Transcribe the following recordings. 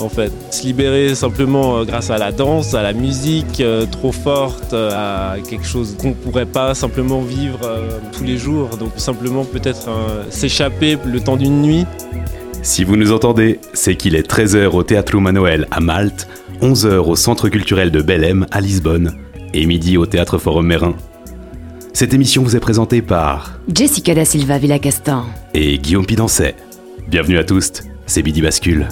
En fait. Se libérer simplement euh, grâce à la danse, à la musique euh, trop forte, euh, à quelque chose qu'on ne pourrait pas simplement vivre tous les jours. Donc simplement peut-être s'échapper le temps d'une nuit. Si vous nous entendez, c'est qu'il est 13h au Théâtre Manuel à Malte, 11h au Centre culturel de Belém à Lisbonne et midi au Théâtre Forum Mérin. Cette émission vous est présentée par Jessica da Silva Villacastan et Guillaume Pidancet. Bienvenue à tous, c'est Midi Bascule.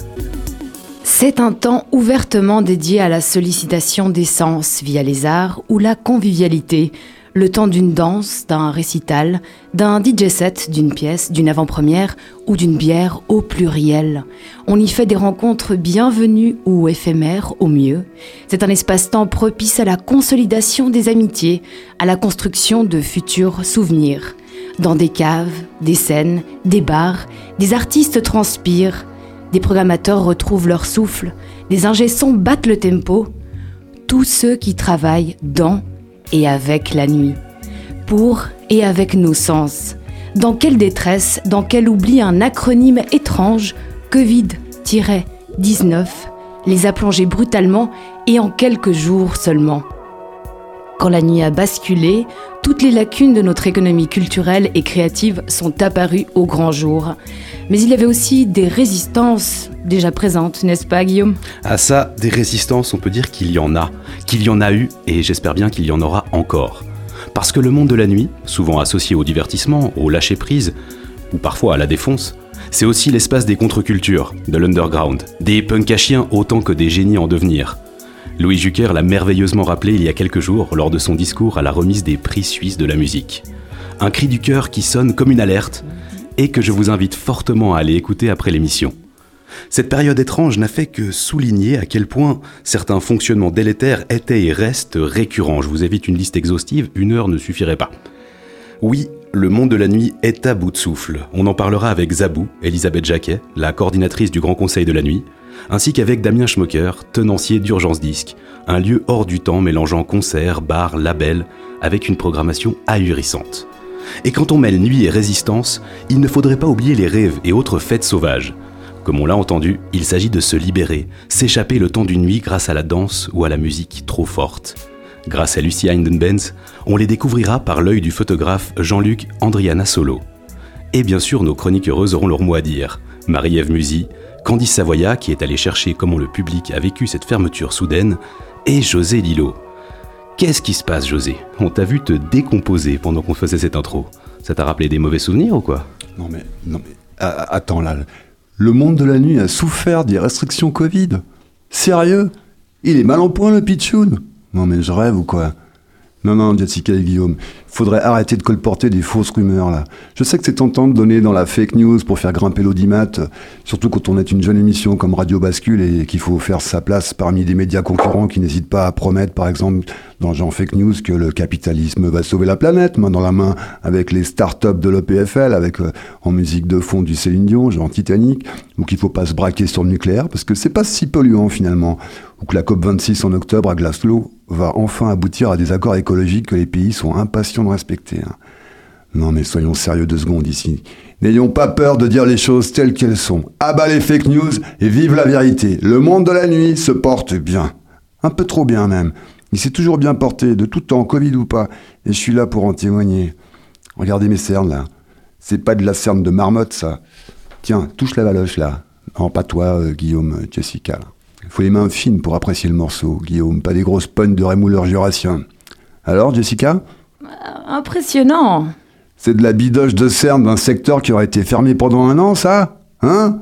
C'est un temps ouvertement dédié à la sollicitation des sens via les arts ou la convivialité, le temps d'une danse, d'un récital, d'un DJ set, d'une pièce, d'une avant-première ou d'une bière au pluriel. On y fait des rencontres bienvenues ou éphémères au mieux. C'est un espace-temps propice à la consolidation des amitiés, à la construction de futurs souvenirs. Dans des caves, des scènes, des bars, des artistes transpirent, des programmateurs retrouvent leur souffle, des ingessons battent le tempo. Tous ceux qui travaillent dans et avec la nuit, pour et avec nos sens. Dans quelle détresse, dans quel oubli un acronyme étrange, Covid-19, les a plongés brutalement et en quelques jours seulement. Quand la nuit a basculé, toutes les lacunes de notre économie culturelle et créative sont apparues au grand jour. Mais il y avait aussi des résistances déjà présentes, n'est-ce pas Guillaume? À ça, des résistances, on peut dire qu'il y en a, qu'il y en a eu et j'espère bien qu'il y en aura encore. Parce que le monde de la nuit, souvent associé au divertissement, au lâcher-prise, ou parfois à la défonce, c'est aussi l'espace des contre-cultures, de l'underground, des punks à chiens autant que des génies en devenir. Louis Jucker l'a merveilleusement rappelé il y a quelques jours lors de son discours à la remise des prix suisses de la musique. Un cri du cœur qui sonne comme une alerte et que je vous invite fortement à aller écouter après l'émission. Cette période étrange n'a fait que souligner à quel point certains fonctionnements délétères étaient et restent récurrents. Je vous évite une liste exhaustive, une heure ne suffirait pas. Oui, le monde de la nuit est à bout de souffle. On en parlera avec Zabou, Elisabeth Jacquet, la coordinatrice du Grand Conseil de la Nuit, ainsi qu'avec Damien Schmocker, tenancier d'Urgence Disque, un lieu hors du temps mélangeant concerts, bars, labels, avec une programmation ahurissante. Et quand on mêle nuit et résistance, il ne faudrait pas oublier les rêves et autres fêtes sauvages. Comme on l'a entendu, il s'agit de se libérer, s'échapper le temps d'une nuit grâce à la danse ou à la musique trop forte. Grâce à Lucia Hindenbenz, on les découvrira par l'œil du photographe Jean-Luc Andriana Solo. Et bien sûr, nos chroniques heureuses auront leur mot à dire. Marie-Ève Musy, Candice Savoya, qui est allée chercher comment le public a vécu cette fermeture soudaine, et José Lillo. Qu'est-ce qui se passe, José? On t'a vu te décomposer pendant qu'on faisait cette intro. Ça t'a rappelé des mauvais souvenirs ou quoi? Non mais, non mais, attends là, le monde de la nuit a souffert des restrictions Covid. Sérieux? Il est mal en point le pitchoun? Non mais je rêve ou quoi? Non, non, Jessica et Guillaume, il faudrait arrêter de colporter des fausses rumeurs là. Je sais que c'est tentant de donner dans la fake news pour faire grimper l'audimat, surtout quand on est une jeune émission comme Radio Bascule et qu'il faut faire sa place parmi des médias concurrents qui n'hésitent pas à promettre, par exemple, dans le genre fake news, que le capitalisme va sauver la planète, main dans la main, avec les start-up de l'OPFL, avec euh, en musique de fond du Céline Dion, genre Titanic, ou qu'il faut pas se braquer sur le nucléaire, parce que c'est pas si polluant finalement, ou que la COP26 en octobre à Glasgow va enfin aboutir à des accords écologiques que les pays sont impatients de respecter. Hein. Non mais soyons sérieux deux secondes ici. N'ayons pas peur de dire les choses telles qu'elles sont. Abat les fake news et vive la vérité. Le monde de la nuit se porte bien. Un peu trop bien même. Il s'est toujours bien porté, de tout temps, Covid ou pas. Et je suis là pour en témoigner. Regardez mes cernes là. C'est pas de la cerne de marmotte ça. Tiens, touche la valoche là. Non, pas toi, euh, Guillaume, Jessica. Il faut les mains fines pour apprécier le morceau, Guillaume, pas des grosses punnes de rémouleur jurassien. Alors, Jessica? euh, Impressionnant. C'est de la bidoche de cerne d'un secteur qui aurait été fermé pendant un an, ça? Hein?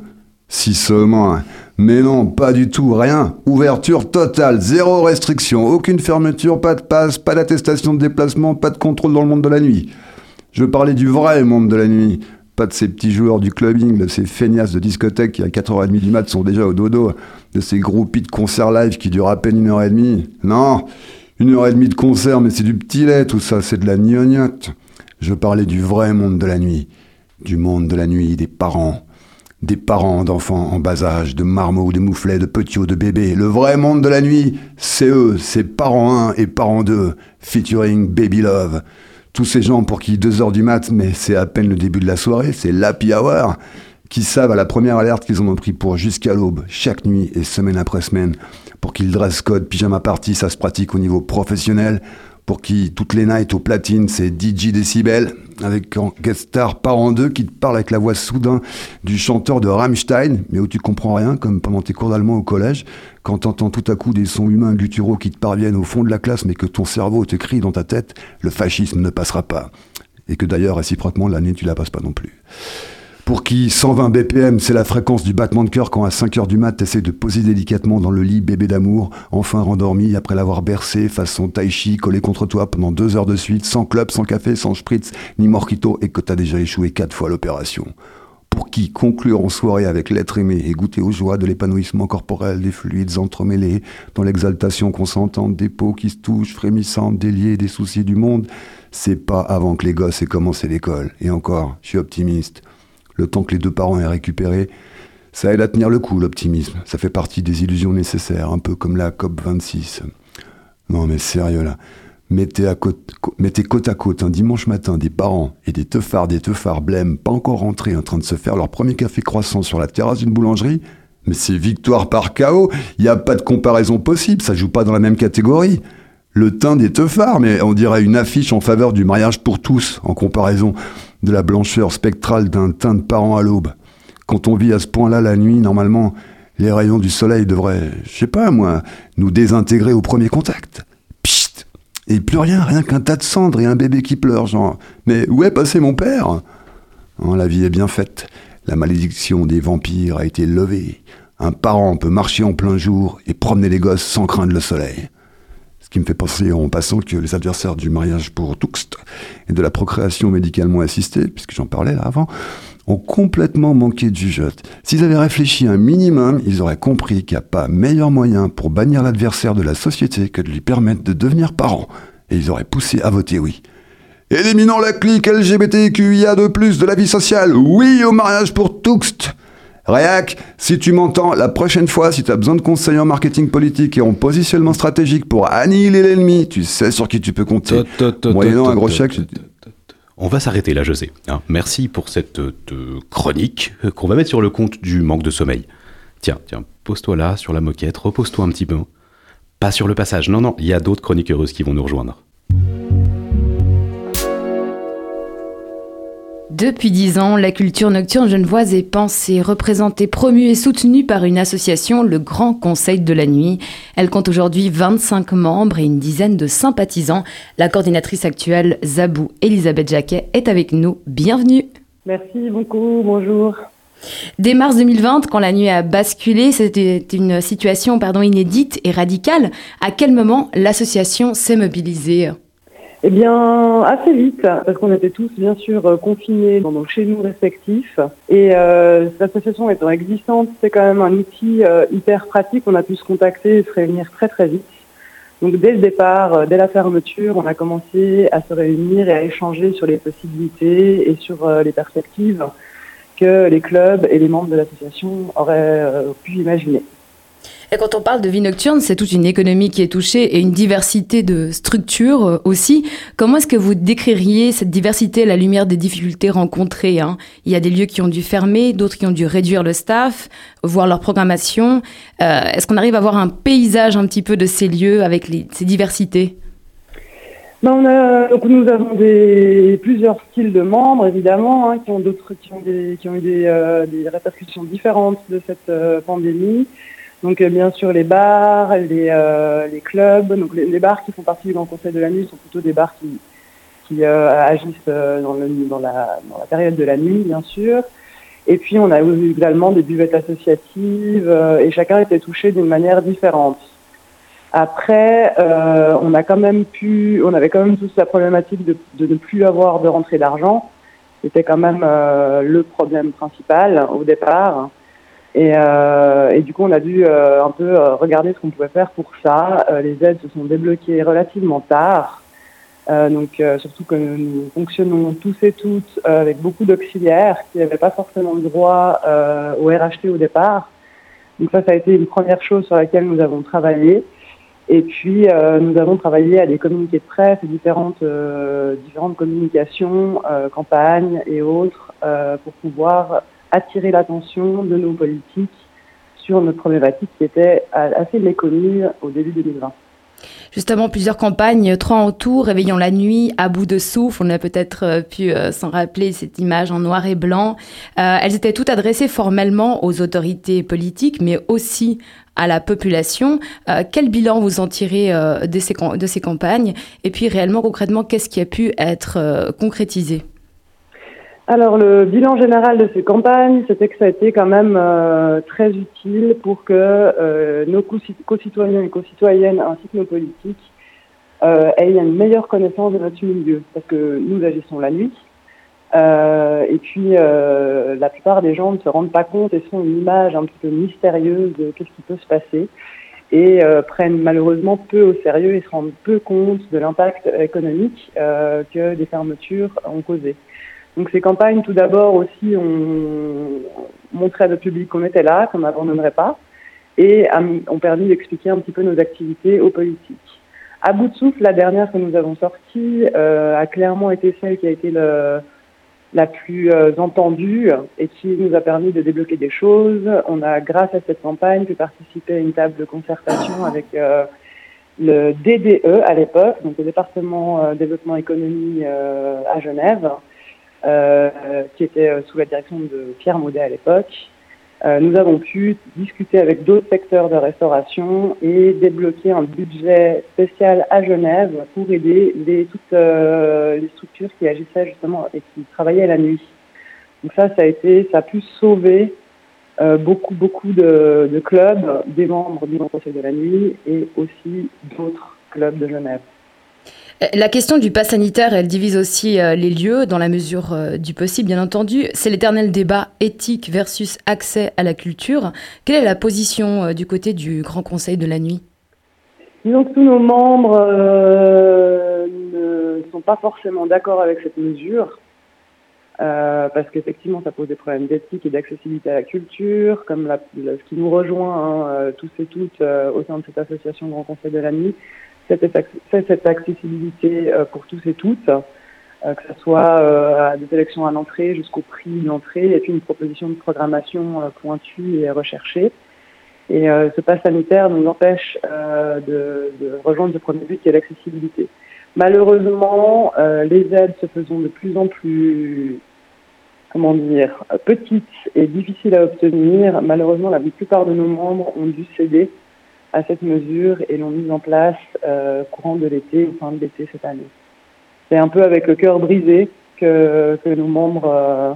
Si seulement. Hein. Mais non, pas du tout, rien. Ouverture totale, zéro restriction, aucune fermeture, pas de passe, pas d'attestation de déplacement, pas de contrôle dans le monde de la nuit. Je parlais du vrai monde de la nuit, pas de ces petits joueurs du clubbing, de ces feignasses de discothèque qui à 4h30 du mat sont déjà au dodo, de ces groupies de concerts live qui durent à peine une heure et demie. Non, Une heure et demie de concert, mais c'est du petit lait, tout ça, c'est de la gnognotte. Je parlais du vrai monde de la nuit. Du monde de la nuit, des parents. Des parents d'enfants en bas âge, de marmots, de mouflets, de petits de bébés. Le vrai monde de la nuit, c'est eux, c'est parents 1 et parents 2, featuring Baby Love. Tous ces gens pour qui 2 heures du mat, mais c'est à peine le début de la soirée, c'est l'happy hour, qui savent à la première alerte qu'ils en ont pris pour jusqu'à l'aube, chaque nuit et semaine après semaine, pour qu'ils dress code pyjama party, ça se pratique au niveau professionnel, pour qui toutes les nights au platine, c'est DJ Decibel, avec en guest star par en deux qui te parle avec la voix soudain du chanteur de Rammstein, mais où tu comprends rien, comme pendant tes cours d'allemand au collège, quand t'entends tout à coup des sons humains gutturaux qui te parviennent au fond de la classe, mais que ton cerveau te crie dans ta tête, le fascisme ne passera pas. Et que d'ailleurs, réciproquement, l'année, tu la passes pas non plus pour qui 120 BPM, c'est la fréquence du battement de cœur quand à 5 heures du mat, t'essaies de poser délicatement dans le lit bébé d'amour, enfin rendormi après l'avoir bercé façon tai chi collé contre toi pendant deux heures de suite, sans club, sans café, sans spritz, ni morquito et que t'as déjà échoué quatre fois l'opération. Pour qui conclure en soirée avec l'être aimé et goûter aux joies de l'épanouissement corporel des fluides entremêlés, dans l'exaltation consentante des peaux qui se touchent, frémissantes, déliées des soucis du monde, c'est pas avant que les gosses aient commencé l'école. Et encore, je suis optimiste le temps que les deux parents aient récupéré. Ça aide à tenir le coup, l'optimisme. Ça fait partie des illusions nécessaires, un peu comme la COP26. Non mais sérieux là. Mettez, côte, à côte un dimanche matin des parents et des teuffards, des teuffards blêmes, pas encore rentrés, en train de se faire leur premier café croissant sur la terrasse d'une boulangerie. Mais c'est victoire par chaos. Il n'y a pas de comparaison possible. Ça joue pas dans la même catégorie. Le teint des teuffards, mais on dirait une affiche en faveur du mariage pour tous, en comparaison de la blancheur spectrale d'un teint de parent à l'aube. Quand on vit à ce point-là la nuit, normalement, les rayons du soleil devraient, je sais pas moi, nous désintégrer au premier contact. Psst Et plus rien, rien qu'un tas de cendres et un bébé qui pleure, genre. Mais où est passé mon père? Hein, La vie est bien faite. La malédiction des vampires a été levée. Un parent peut marcher en plein jour et promener les gosses sans craindre le soleil. Ce qui me fait penser en passant que les adversaires du mariage pour Tuxt et de la procréation médicalement assistée, puisque j'en parlais là avant, ont complètement manqué de jugeote. S'ils avaient réfléchi un minimum, ils auraient compris qu'il n'y a pas meilleur moyen pour bannir l'adversaire de la société que de lui permettre de devenir parent. Et ils auraient poussé à voter oui. Éliminons la clique LGBTQIA de plus de la vie sociale. Oui au mariage pour Tuxt. Réac, si tu m'entends, la prochaine fois, si tu as besoin de conseils en marketing politique et en positionnement stratégique pour annihiler l'ennemi, tu sais sur qui tu peux compter. Moyennant un gros chèque. On va s'arrêter là, José. Hein. merci pour cette euh, chronique euh, qu'on va mettre sur le compte du manque de sommeil. Tiens, tiens, pose-toi là, sur la moquette, repose-toi un petit peu. Pas sur le passage, non, non, il y a d'autres chroniques heureuses qui vont nous rejoindre. Depuis dix ans, la culture nocturne genevoise est pensée, représentée, promue et soutenue par une association, le Grand Conseil de la Nuit. Elle compte aujourd'hui 25 membres et une dizaine de sympathisants. La coordinatrice actuelle, Zabou Elisabeth Jacquet, est avec nous. Bienvenue. Merci beaucoup, bonjour. Dès mars 2020, quand la nuit a basculé, c'était une situation pardon, inédite et radicale. À quel moment l'association s'est mobilisée? Eh bien, assez vite, parce qu'on était tous bien sûr euh, confinés dans nos chez nous respectifs. Et euh, cette association étant existante, c'est quand même un outil euh, hyper pratique. On a pu se contacter et se réunir très très vite. Donc dès le départ, dès la fermeture, on a commencé à se réunir et à échanger sur les possibilités et sur les perspectives que les clubs et les membres de l'association auraient pu imaginer. Et quand on parle de vie nocturne, c'est toute une économie qui est touchée et une diversité de structures euh, aussi. Comment est-ce que vous décririez cette diversité à la lumière des difficultés rencontrées hein? Il y a des lieux qui ont dû fermer, d'autres qui ont dû réduire le staff, voir leur programmation. Euh, est-ce qu'on arrive à avoir un paysage un petit peu de ces lieux avec ces diversités? Ben nous avons plusieurs styles de membres, évidemment, hein, qui ont qui ont, des, qui ont eu des, euh, des répercussions différentes de cette pandémie. Donc euh, bien sûr les bars, les, euh, clubs. Donc les, bars qui font partie du Grand Conseil de la nuit sont plutôt des bars qui, qui euh, agissent dans, la, dans, la, période de la nuit, bien sûr. Et puis on a également des buvettes associatives et chacun était touché d'une manière différente. Après, on a quand même pu, on avait quand même tous la problématique de, de ne plus avoir de rentrée d'argent. C'était quand même le problème principal au départ. Et, et, du coup, on a dû un peu regarder ce qu'on pouvait faire pour ça. les aides se sont débloquées relativement tard. Euh, donc euh, surtout que nous fonctionnons tous et toutes euh, avec beaucoup d'auxiliaires qui n'avaient pas forcément le droit au RHT au départ. Donc ça, ça a été une première chose sur laquelle nous avons travaillé. Et puis nous avons travaillé à des communiqués de presse et différentes communications, campagnes et autres pour pouvoir attirer l'attention de nos politiques sur notre problématique qui était assez méconnue au début 2020 justement plusieurs campagnes, trois en tout, Réveillons la nuit, à bout de souffle. On a peut-être euh, pu euh, s'en rappeler cette image en noir et blanc. Euh, elles étaient toutes adressées formellement aux autorités politiques, mais aussi à la population. quel bilan vous en tirez de ces campagnes? Et puis réellement, concrètement, qu'est-ce qui a pu être concrétisé? Alors le bilan général de ces campagnes, c'était que ça a été quand même euh, très utile pour que euh, nos co-citoyens et co-citoyennes ainsi que nos politiques euh, aient une meilleure connaissance de notre milieu, parce que nous agissons la nuit. et puis la plupart des gens ne se rendent pas compte et sont une image un petit peu mystérieuse de qu'est-ce qui peut se passer et prennent malheureusement peu au sérieux et se rendent peu compte de l'impact économique que des fermetures ont causé. Donc ces campagnes, tout d'abord aussi, ont montré à notre public qu'on était là, qu'on n'abandonnerait pas, et ont permis d'expliquer un petit peu nos activités aux politiques. À bout de souffle, la dernière que nous avons sortie euh, a clairement été celle qui a été la plus euh, entendue et qui nous a permis de débloquer des choses. On a, grâce à cette campagne, pu participer à une table de concertation avec euh, le DDE à l'époque, donc le département développement économie à Genève, euh, qui était euh, sous la direction de Pierre Maudet à l'époque. Euh, nous avons pu discuter avec d'autres secteurs de restauration et débloquer un budget spécial à Genève pour aider toutes les structures qui agissaient justement et qui travaillaient la nuit. Donc ça, ça a pu sauver beaucoup, beaucoup de, clubs, des membres du Conseil de la Nuit et aussi d'autres clubs de Genève. Euh, la question du pass sanitaire, elle divise aussi euh, les lieux dans la mesure euh, du possible, bien entendu. C'est l'éternel débat éthique versus accès à la culture. Quelle est la position du côté du Grand Conseil de la Nuit? Disons que tous nos membres ne sont pas forcément d'accord avec cette mesure. parce qu'effectivement, ça pose des problèmes d'éthique et d'accessibilité à la culture, comme ce qui nous rejoint hein, tous et toutes au sein de cette association Grand Conseil de la Nuit, cette, cette accessibilité euh, pour tous et toutes, euh, que ce soit euh, à des élections à l'entrée jusqu'au prix de l'entrée, et puis une proposition de programmation pointue et recherchée. Et ce pass sanitaire nous empêche de, rejoindre ce premier but qui est l'accessibilité. Malheureusement, les aides se faisant de plus en plus, comment dire, petites et difficiles à obtenir. Malheureusement, la plupart de nos membres ont dû céder à cette mesure et l'ont mise en place euh, courant de l'été ou fin de l'été cette année. C'est un peu avec le cœur brisé que, nos membres euh,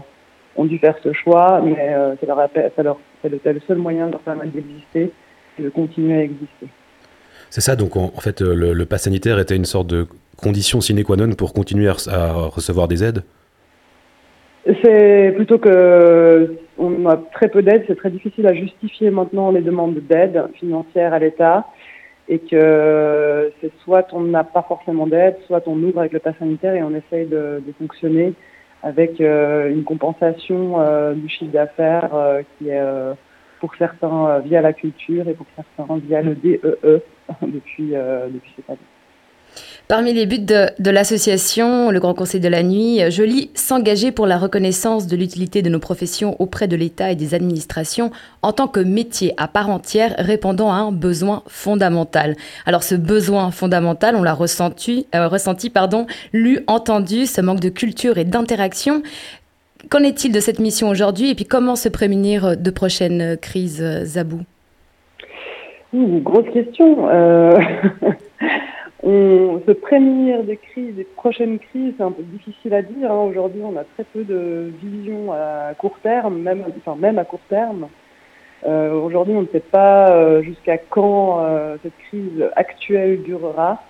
ont dû faire ce choix, mais euh, c'est le, seul moyen de leur permettre d'exister et de continuer à exister. C'est ça, donc en, fait, le, le pass sanitaire était une sorte de condition sine qua non pour continuer à recevoir des aides? C'est plutôt que on a très peu d'aide, c'est très difficile à justifier maintenant les demandes d'aide financière à l'État et que c'est soit on n'a pas forcément d'aide, soit on ouvre avec le pass sanitaire et on essaye de, fonctionner avec euh, une compensation euh, du chiffre d'affaires euh, qui est pour certains via la culture et pour certains via le DEE e depuis, depuis cette année. Parmi les buts de, l'association, le Grand Conseil de la Nuit, je lis s'engager pour la reconnaissance de l'utilité de nos professions auprès de l'État et des administrations en tant que métier à part entière répondant à un besoin fondamental. Alors ce besoin fondamental, on l'a ressenti, euh, ressenti, pardon, lu, entendu, ce manque de culture et d'interaction. Qu'en est-il de cette mission aujourd'hui et puis comment se prémunir de prochaines crises, Zabou? Grosse question. Euh, On se prémunir des crises, des prochaines crises, c'est un peu difficile à dire. Hein. Aujourd'hui, on a très peu de vision à court terme, même, à court terme. Euh, Aujourd'hui, on ne sait pas euh, jusqu'à quand euh, cette crise actuelle durera.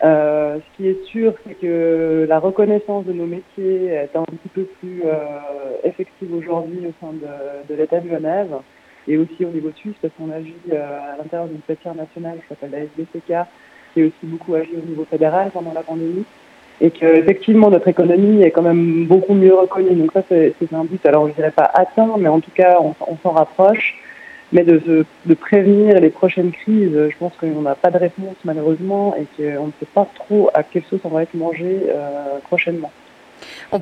Ce qui est sûr, c'est que la reconnaissance de nos métiers est un petit peu plus effective aujourd'hui au sein de, de l'État de Genève. et aussi au niveau suisse, parce qu'on agit à l'intérieur d'une fêtière nationale qui s'appelle la SBCK, qui est aussi beaucoup agi au niveau fédéral pendant la pandémie et qu'effectivement notre économie est quand même beaucoup mieux reconnue. Donc ça, c'est un but, alors je dirais pas atteint, mais en tout cas, on, s'en rapproche. Mais de, de, prévenir les prochaines crises, je pense qu'on n'a pas de réponse malheureusement et qu'on ne sait pas trop à quelle sauce on va être mangé euh, prochainement.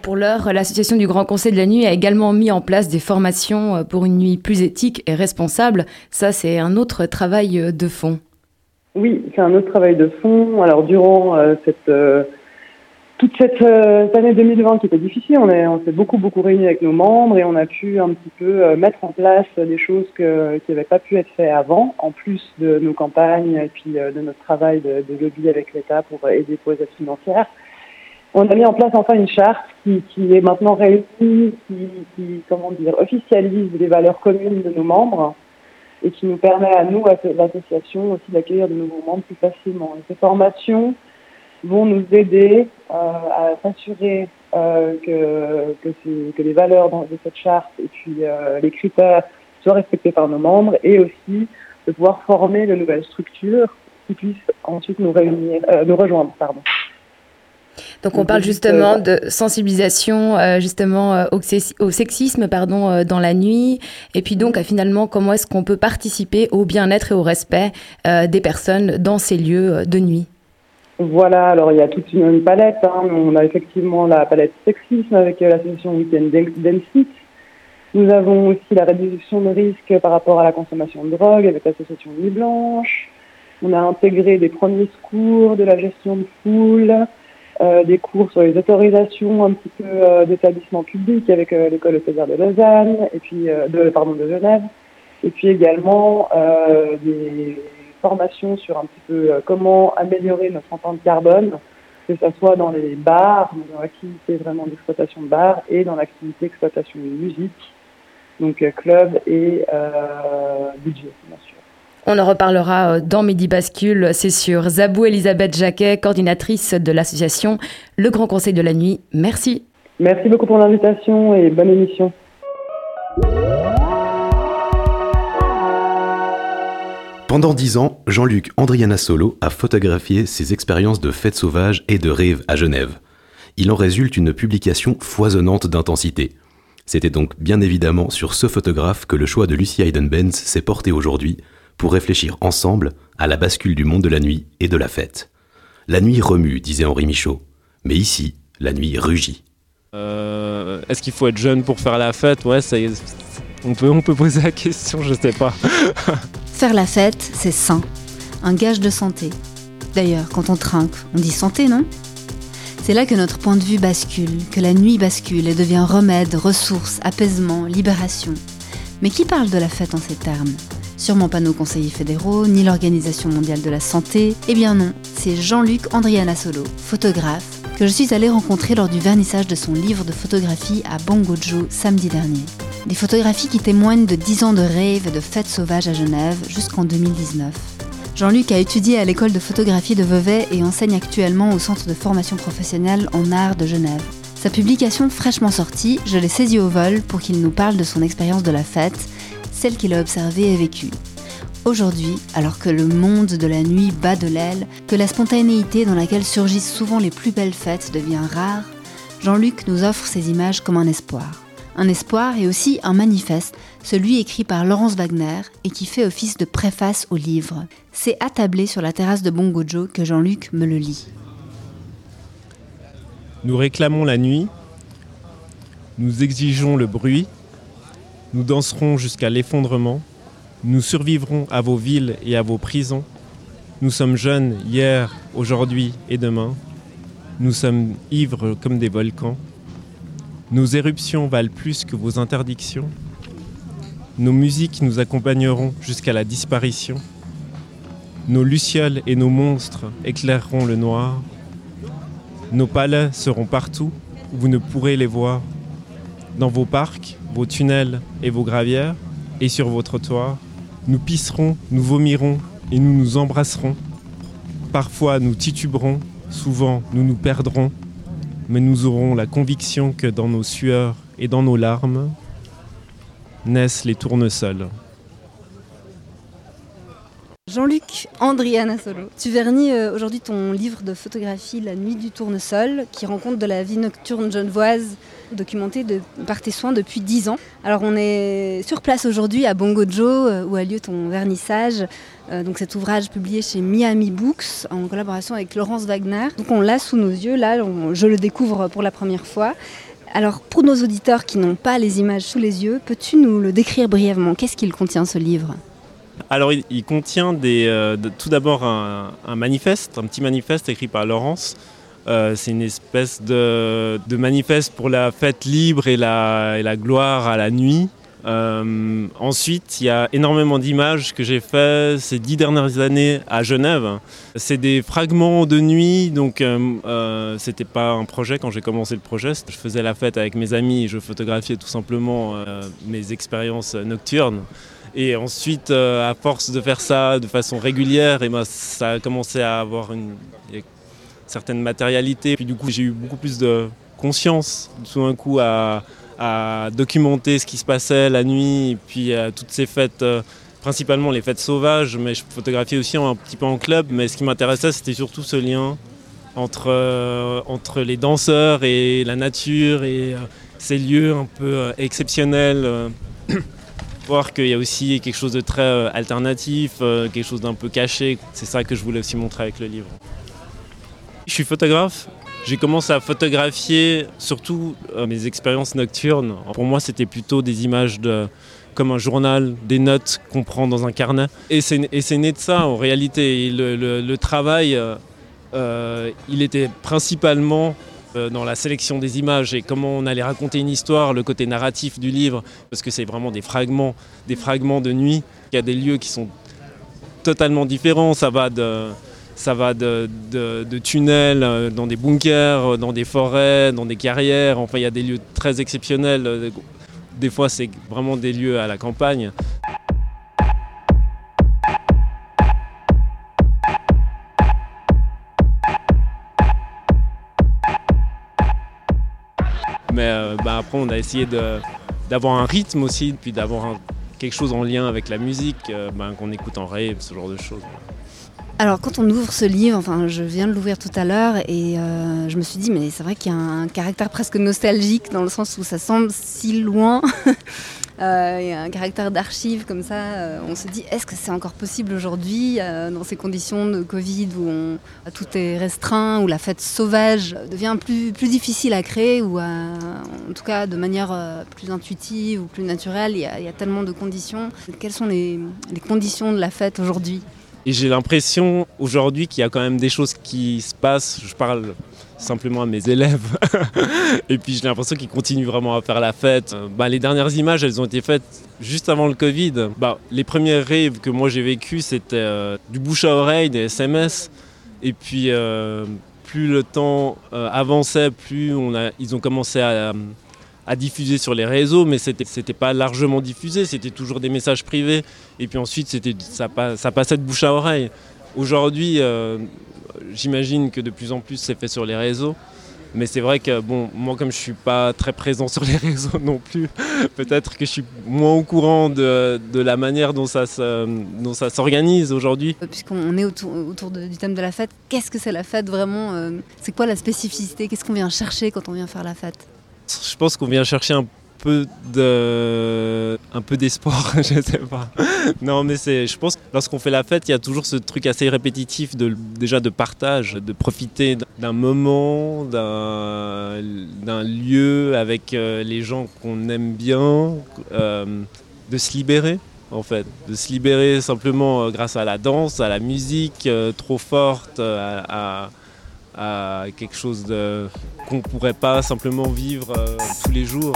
pour l'heure, l'Association du Grand Conseil de la Nuit a également mis en place des formations euh, pour une nuit plus éthique et responsable. Ça, c'est un autre travail euh, de fond. Oui, c'est un autre travail de fond. Alors, durant cette toute cette euh, année 2020 qui était difficile, on, s'est beaucoup beaucoup réunis avec nos membres et on a pu un petit peu euh, mettre en place des choses qui n'avaient pas pu être faites avant, en plus de nos campagnes et puis euh, de notre travail de, lobby avec l'État pour aider pour les aides financières. On a mis en place enfin une charte qui, qui est maintenant réussie, qui, qui, comment dire, officialise les valeurs communes de nos membres et qui nous permet à nous, à l'association, aussi d'accueillir de nouveaux membres plus facilement. Ces formations, vont nous aider euh, à s'assurer euh, que, que, que, les valeurs de cette charte et puis euh, les critères soient respectés par nos membres et aussi de pouvoir former de nouvelles structures qui puissent ensuite nous réunir, nous rejoindre, pardon. Donc on parle justement de sensibilisation justement au, au, sexisme pardon dans la nuit et puis donc finalement comment est-ce qu'on peut participer au bien-être et au respect des personnes dans ces lieux de nuit? Voilà, alors il y a toute une, palette. Hein. On a effectivement la palette sexisme avec euh, l'association Weekend Density. Nous avons aussi la réduction de risque par rapport à la consommation de drogue avec l'association Nuit Blanche. On a intégré des premiers secours, de la gestion de foule, euh, des cours sur les autorisations un petit peu euh, d'établissements publics avec euh, l'école César de Lausanne et puis de pardon de Genève. Et puis également des formation sur un petit peu euh, comment améliorer notre empreinte carbone, que ce soit dans les bars, dans l'activité vraiment d'exploitation de bars et dans l'activité d'exploitation de musique, donc euh, club et euh, budget, bien sûr. On en reparlera dans Midi Bascule, c'est sur Zabou Elisabeth Jacquet, coordinatrice de l'association Le Grand Conseil de la Nuit. Merci. Merci beaucoup pour l'invitation et bonne émission. Pendant dix ans, Jean-Luc Andriana Solo a photographié ses expériences de fêtes sauvages et de rêves à Genève. Il en résulte une publication foisonnante d'intensité. C'était donc bien évidemment sur ce photographe que le choix de Lucie Hayden-Benz s'est porté aujourd'hui pour réfléchir ensemble à la bascule du monde de la nuit et de la fête. La nuit remue, disait Henri Michaud, mais ici, la nuit rugit. Euh, est-ce qu'il faut être jeune pour faire la fête? Ouais, ça on peut, on peut poser la question, je sais pas. Faire la fête, c'est sain, un gage de santé. D'ailleurs, quand on trinque, on dit santé, non? C'est là que notre point de vue bascule, que la nuit bascule et devient remède, ressource, apaisement, libération. Mais qui parle de la fête en ces termes? Sûrement pas nos conseillers fédéraux, ni l'Organisation mondiale de la santé. Eh bien non, c'est Jean-Luc Andriana Solo, photographe, que je suis allée rencontrer lors du vernissage de son livre de photographie à Bangojo samedi dernier. Des photographies qui témoignent de 10 ans de rêve et de fêtes sauvages à Genève jusqu'en 2019. Jean-Luc a étudié à l'école de photographie de Vevey et enseigne actuellement au centre de formation professionnelle en art de Genève. Sa publication fraîchement sortie, je l'ai saisi au vol pour qu'il nous parle de son expérience de la fête, qu'il a observée et vécue. Aujourd'hui, alors que le monde de la nuit bat de l'aile, que la spontanéité dans laquelle surgissent souvent les plus belles fêtes devient rare, Jean-Luc nous offre ces images comme un espoir un espoir et aussi un manifeste, celui écrit par Laurence Wagner et qui fait office de préface au livre. C'est attablé sur la terrasse de Bongojo que Jean-Luc me le lit. Nous réclamons la nuit, nous exigeons le bruit, nous danserons jusqu'à l'effondrement, nous survivrons à vos villes et à vos prisons. Nous sommes jeunes hier, aujourd'hui et demain. Nous sommes ivres comme des volcans. Nos éruptions valent plus que vos interdictions. Nos musiques nous accompagneront jusqu'à la disparition. Nos lucioles et nos monstres éclaireront le noir. Nos palais seront partout où vous ne pourrez les voir. Dans vos parcs, vos tunnels et vos gravières, et sur vos trottoirs. Nous pisserons, nous vomirons et nous nous embrasserons. Parfois nous tituberons, souvent nous nous perdrons mais nous aurons la conviction que dans nos sueurs et dans nos larmes naissent les tournesols. Jean-Luc Andriana Solo, tu vernis euh, aujourd'hui ton livre de photographie La nuit du tournesol, qui rend compte de la vie nocturne genevoise documentée de, par tes soins depuis 10 ans. Alors on est sur place aujourd'hui à Bongojo, euh, où a lieu ton vernissage. Euh, donc cet ouvrage publié chez Miami Books en collaboration avec Laurence Wagner. Donc on l'a sous nos yeux, là je le découvre pour la première fois. Alors pour nos auditeurs qui n'ont pas les images sous les yeux, peux-tu nous le décrire brièvement? Qu'est-ce qu'il contient ce livre? Alors, il, contient des, euh, tout d'abord un manifeste, un petit manifeste écrit par Laurence. Euh, c'est une espèce de, manifeste pour la fête libre et la, gloire à la nuit. Euh, ensuite, il y a énormément d'images que j'ai fait ces dix dernières années à Genève. C'est des fragments de nuit, donc euh, euh, c'était pas un projet quand j'ai commencé le projet. Je faisais la fête avec mes amis je photographiais tout simplement mes expériences nocturnes. Et ensuite, à force de faire ça de façon régulière, et ben, ça a commencé à avoir une certaine matérialité. Puis du coup, j'ai eu beaucoup plus de conscience tout d'un coup à, documenter ce qui se passait la nuit, et puis à toutes ces fêtes, euh, principalement les fêtes sauvages, mais je photographiais aussi un petit peu en club. Mais ce qui m'intéressait, c'était surtout ce lien entre, euh, entre les danseurs et la nature et euh, ces lieux un peu exceptionnels. voir qu'il y a aussi quelque chose de très alternatif, quelque chose d'un peu caché. C'est ça que je voulais aussi montrer avec le livre. Je suis photographe. J'ai commencé à photographier surtout euh, mes expériences nocturnes. Pour moi, c'était plutôt des images de, comme un journal, des notes qu'on prend dans un carnet. Et c'est né de ça en réalité. Le, travail, euh, euh, il était principalement dans la sélection des images et comment on allait raconter une histoire, le côté narratif du livre, parce que c'est vraiment des fragments, des fragments de nuit. Il y a des lieux qui sont totalement différents. Ça va de, ça va de, tunnels euh, dans des bunkers, euh, dans des forêts, dans des carrières. Enfin, il y a des lieux très exceptionnels. Euh, Des fois, c'est vraiment des lieux à la campagne. Mais bah, après, on a essayé d'avoir un rythme aussi, puis d'avoir quelque chose en lien avec la musique, bah, qu'on écoute en rave, ce genre de choses. Alors quand on ouvre ce livre, enfin je viens de l'ouvrir tout à l'heure et euh, je me suis dit mais c'est vrai qu'il y a un caractère presque nostalgique dans le sens où ça semble si loin. Euh, Il y a un caractère d'archive comme ça. euh, on se dit est-ce que c'est encore possible aujourd'hui dans ces conditions de Covid où tout est restreint, où la fête sauvage devient plus, difficile à créer ou en tout cas de manière plus intuitive ou plus naturelle. Il y a, tellement de conditions. Quelles sont les conditions de la fête aujourd'hui? Et j'ai l'impression aujourd'hui qu'il y a quand même des choses qui se passent. Je parle simplement à mes élèves. et puis j'ai l'impression qu'ils continuent vraiment à faire la fête. Euh, bah, les dernières images, elles ont été faites juste avant le Covid. Bah, les premiers rêves que moi j'ai vécu, c'était euh, du bouche à oreille, des SMS. Et puis euh, plus le temps avançait, plus ils ont commencé à, à diffuser sur les réseaux, mais c'était pas largement diffusé, c'était toujours des messages privés. Et puis ensuite, ça, ça passait de bouche à oreille. Aujourd'hui, euh, j'imagine que de plus en plus c'est fait sur les réseaux. Mais c'est vrai que bon, moi comme je suis pas très présent sur les réseaux non plus, peut-être que je suis moins au courant de, de la manière dont ça dont ça s'organise aujourd'hui. Puisqu'on est autour, autour du thème de la fête, qu'est-ce que c'est la fête vraiment euh, C'est quoi la spécificité Qu'est-ce qu'on vient chercher quand on vient faire la fête? Je pense qu'on vient chercher un peu de un peu d'espoir, je sais pas. Non mais c'est je pense que lorsqu'on fait la fête, il y a toujours ce truc assez répétitif de déjà de partage, de profiter d'un moment, d'un lieu avec euh, les gens qu'on aime bien, euh, de se libérer en fait, de se libérer simplement euh, grâce à la danse, à la musique trop forte, à- à quelque chose qu'on pourrait pas simplement vivre euh, tous les jours.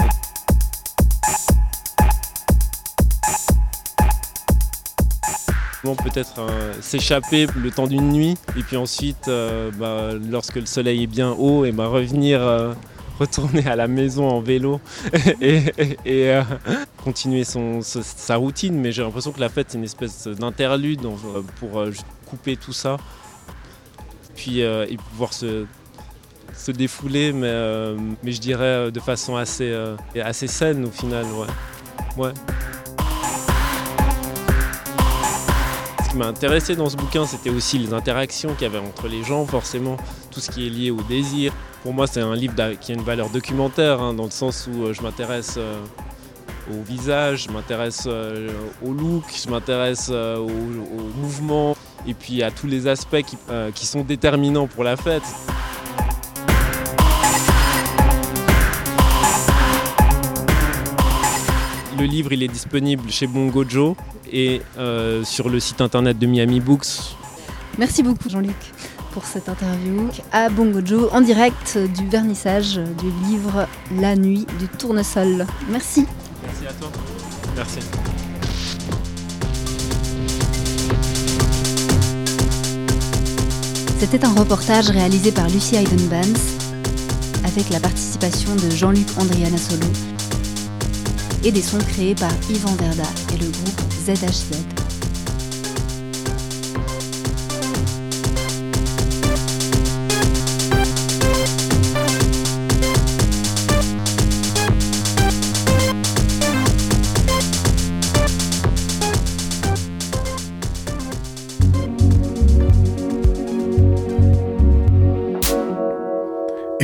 Peut-être euh, s'échapper le temps d'une nuit et puis ensuite, euh, bah, lorsque le soleil est bien haut, et bah, revenir, euh, retourner à la maison en vélo et, continuer son, sa- routine. Mais j'ai l'impression que la fête c'est une espèce d'interlude pour couper tout ça puis, euh, et pouvoir se, défouler, mais, euh, je dirais euh, de façon assez, euh, saine au final. Ouais. Ce qui m'a intéressé dans ce bouquin, c'était aussi les interactions qu'il y avait entre les gens, forcément, tout ce qui est lié au désir. Pour moi, c'est un livre qui a une valeur documentaire, hein, dans le sens où euh, je m'intéresse euh, au visage, je m'intéresse euh, au look, je m'intéresse au, mouvement, et puis à tous les aspects qui sont déterminants pour la fête. Le livre, il est disponible chez Bongojo et euh, sur le site internet de Miami Books. Merci beaucoup Jean-Luc pour cette interview à Bongojo en direct du vernissage du livre La nuit du tournesol. Merci. Merci à toi. Merci. C'était un reportage réalisé par Lucie Hayden-Bans avec la participation de Jean-Luc Andriana Solo et des sons créés par Yvan Verda et le groupe ZHZ.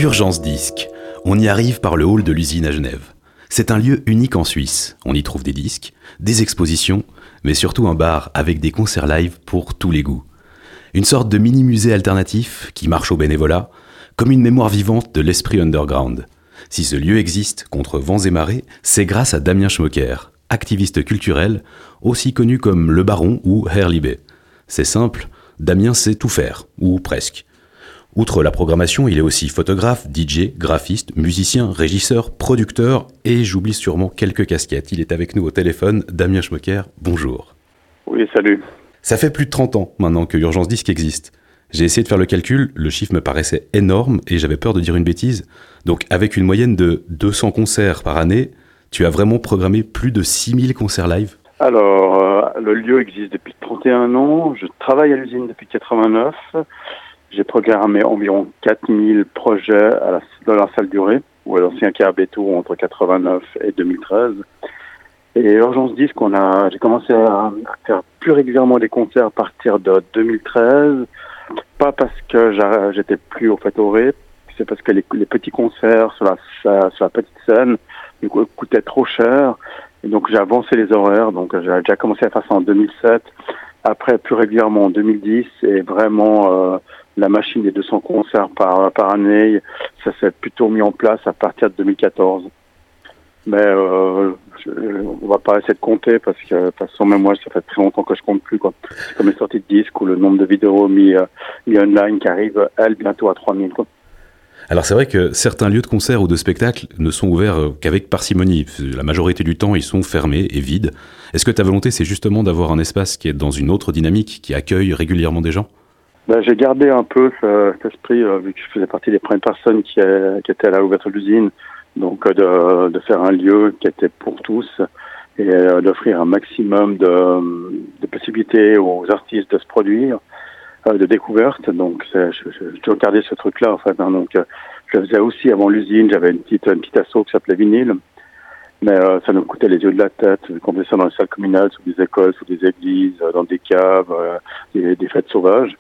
Urgence Disque. On y arrive par le hall de l'usine à Genève. C'est un lieu unique en Suisse. On y trouve des disques, des expositions, mais surtout un bar avec des concerts live pour tous les goûts. Une sorte de mini-musée alternatif qui marche au bénévolat, comme une mémoire vivante de l'esprit underground. Si ce lieu existe contre vents et marées, c'est grâce à Damien Schmocker, activiste culturel, aussi connu comme Le Baron ou Herr Libé. C'est simple, Damien sait tout faire, ou presque. Outre la programmation, il est aussi photographe, DJ, graphiste, musicien, régisseur, producteur et j'oublie sûrement quelques casquettes. Il est avec nous au téléphone. Damien Schmocker, bonjour. Oui, salut. Ça fait plus de 30 ans maintenant que Urgence Disque existe. J'ai essayé de faire le calcul, le chiffre me paraissait énorme et j'avais peur de dire une bêtise. Donc avec une moyenne de 200 concerts par année, tu as vraiment programmé plus de 6000 concerts live? Alors, euh, le lieu existe depuis 31 ans, je travaille à l'usine depuis 89. J'ai programmé environ 4000 projets dans la salle durée, ou à l'ancien Carbeto entre 89 et 2013. Et Urgence Disque, a, j'ai commencé à, faire plus régulièrement des concerts à partir de 2013. Pas parce que j'étais plus au fait au c'est parce que les, petits concerts sur la, sur la petite scène coûtaient trop cher. Et donc j'ai avancé les horaires. Donc j'ai déjà commencé à faire ça en 2007. Après, plus régulièrement en 2010. Et vraiment, euh, la machine des 200 concerts par, par année, ça s'est plutôt mis en place à partir de 2014. Mais euh, je, on va pas essayer de compter parce que de même moi ça fait très longtemps que je compte plus quoi. Comme les sorties de disques ou le nombre de vidéos mis, euh, online qui arrive elle bientôt à 3000 quoi. Alors c'est vrai que certains lieux de concert ou de spectacle ne sont ouverts euh, qu'avec parcimonie. La majorité du temps, ils sont fermés et vides. Est-ce que ta volonté, c'est justement d'avoir un espace qui est dans une autre dynamique, qui accueille régulièrement des gens? Ben, J'ai gardé un peu cet esprit, euh, vu que je faisais partie des premières personnes qui, qui étaient à la ouverture de l'usine, donc euh, de, de, faire un lieu qui était pour tous et euh, d'offrir un maximum de, de, possibilités aux artistes de se produire, de découvertes. Donc je, je gardé ce truc-là en fait. Hein, donc je faisais aussi avant l'usine, j'avais une petite une petite asso qui s'appelait Vinyle. Mais ça nous coûtait les yeux de la tête, qu'on faisait ça dans les salles communales, sous des écoles, sous des églises, dans des caves, des, des fêtes sauvages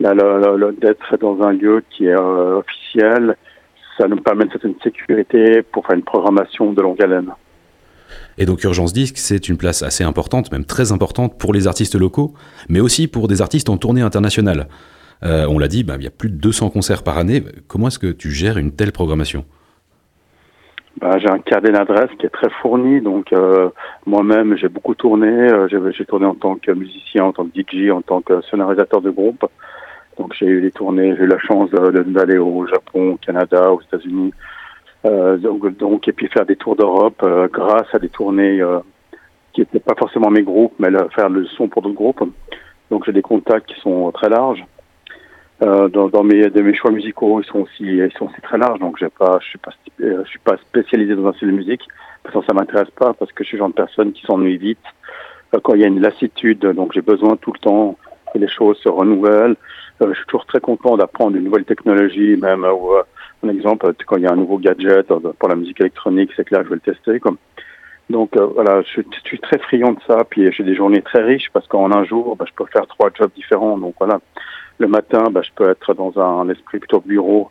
d'être dans un lieu qui est euh, officiel, ça nous permet une certaine sécurité pour faire une programmation de longue haleine. Et donc Urgence Disque, c'est une place assez importante, même très importante pour les artistes locaux, mais aussi pour des artistes en tournée internationale. Euh, on l'a dit, bah, il y a plus de 200 concerts par année. Comment est-ce que tu gères une telle programmation? Bah, J'ai un carnet d'adresse qui est très fourni, donc euh, moi-même j'ai beaucoup tourné. j'ai tourné en tant que musicien, en tant que DJ, en tant que scénarisateur de groupe. Donc j'ai eu des tournées, j'ai eu la chance d'aller au Japon, au Canada, aux États-Unis, euh, donc, et puis faire des tours d'Europe euh, grâce à des tournées euh, qui n'étaient pas forcément mes groupes, mais faire le son pour d'autres groupes. Donc j'ai des contacts qui sont très larges. Dans, mes, choix musicaux, ils sont aussi, très larges. Donc je suis pas, suis pas spécialisé dans un style de musique. Parce que ça m'intéresse pas parce que je suis le genre de personne qui s'ennuie vite. quand il y a une lassitude, donc j'ai besoin tout le temps les choses se renouvellent. Euh, je suis toujours très content d'apprendre une nouvelle technologie, même euh, un exemple, quand il y a un nouveau gadget pour la musique électronique, c'est clair, je vais le tester. Donc euh, voilà, je, suis très friand de ça. Puis j'ai des journées très riches parce qu'en un jour, bah, je peux faire trois jobs différents. Donc voilà, le matin, bah, je peux être dans un, esprit plutôt bureau,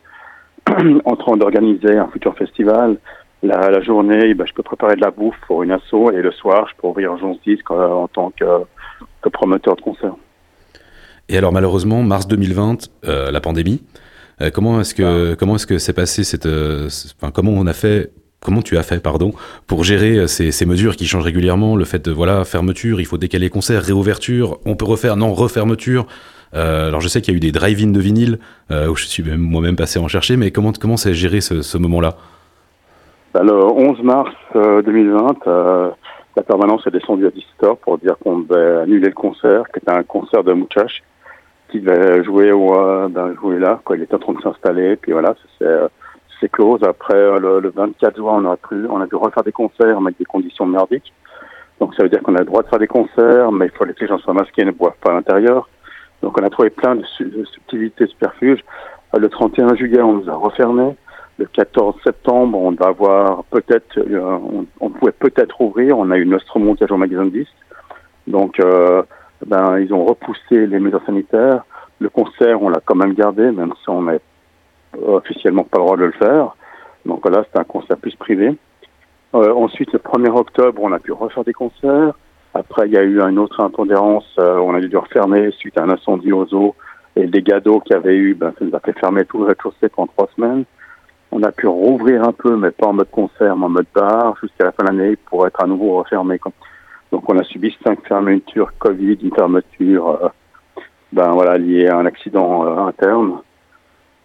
en train d'organiser un futur festival. La, journée, bah, je peux préparer de la bouffe pour une asso et le soir, je peux ouvrir un Disque euh, en tant que, que, promoteur de concert. Et alors malheureusement, mars 2020, euh, la pandémie. Euh, comment est-ce que comment est-ce que s'est passé cette, euh, enfin, comment on a fait comment tu as fait, pardon, pour gérer euh, ces, ces, mesures qui changent régulièrement, le fait de, voilà, fermeture, il faut décaler concert, réouverture, on peut refaire, non, refermeture. Euh, alors je sais qu'il y a eu des drive-in de vinyle, euh, où je suis moi-même passé en chercher, mais comment comment s'est géré ce, ce moment-là? Ben, Le 11 mars 2020, euh, la permanence est descendue à Distor pour dire qu'on devait annuler le concert, qui était un concert de Mouchache, devait jouer, ben, jouer là, il était en train de s'installer, puis voilà, c'est c'est close. Après, euh, le, le, 24 juin, on a, pu, refaire des concerts avec des conditions merdiques. Donc ça veut dire qu'on a le droit de faire des concerts, mais il fallait que les gens soient masqués et ne boivent pas à l'intérieur. Donc on a trouvé plein de, de subtilités, superfuges. Euh, le 31 juillet, on nous a refermés. Le 14 septembre, on va avoir peut-être, euh, on, pouvait peut-être ouvrir. On a eu a joué au magasin de disques. Donc, euh, ben, ils ont repoussé les mesures sanitaires. Le concert, on l'a quand même gardé, même si on n'avait officiellement pas le droit de le faire. Donc voilà, c'était un concert plus privé. Euh, ensuite, le 1er octobre, on a pu refaire des concerts. Après, il y a eu une autre impondérance. Euh, on a dû refermer suite à un incendie aux eaux. Et les gados qu'il y avait eu, ben, ça nous a fait fermer tout le rez-de-chaussée pendant trois semaines. On a pu rouvrir un peu, mais pas en mode concert, mais en mode bar, jusqu'à la fin de l'année pour être à nouveau refermé. Donc on a subi cinq fermetures Covid, une fermeture euh, ben, voilà, liée à un accident euh, interne.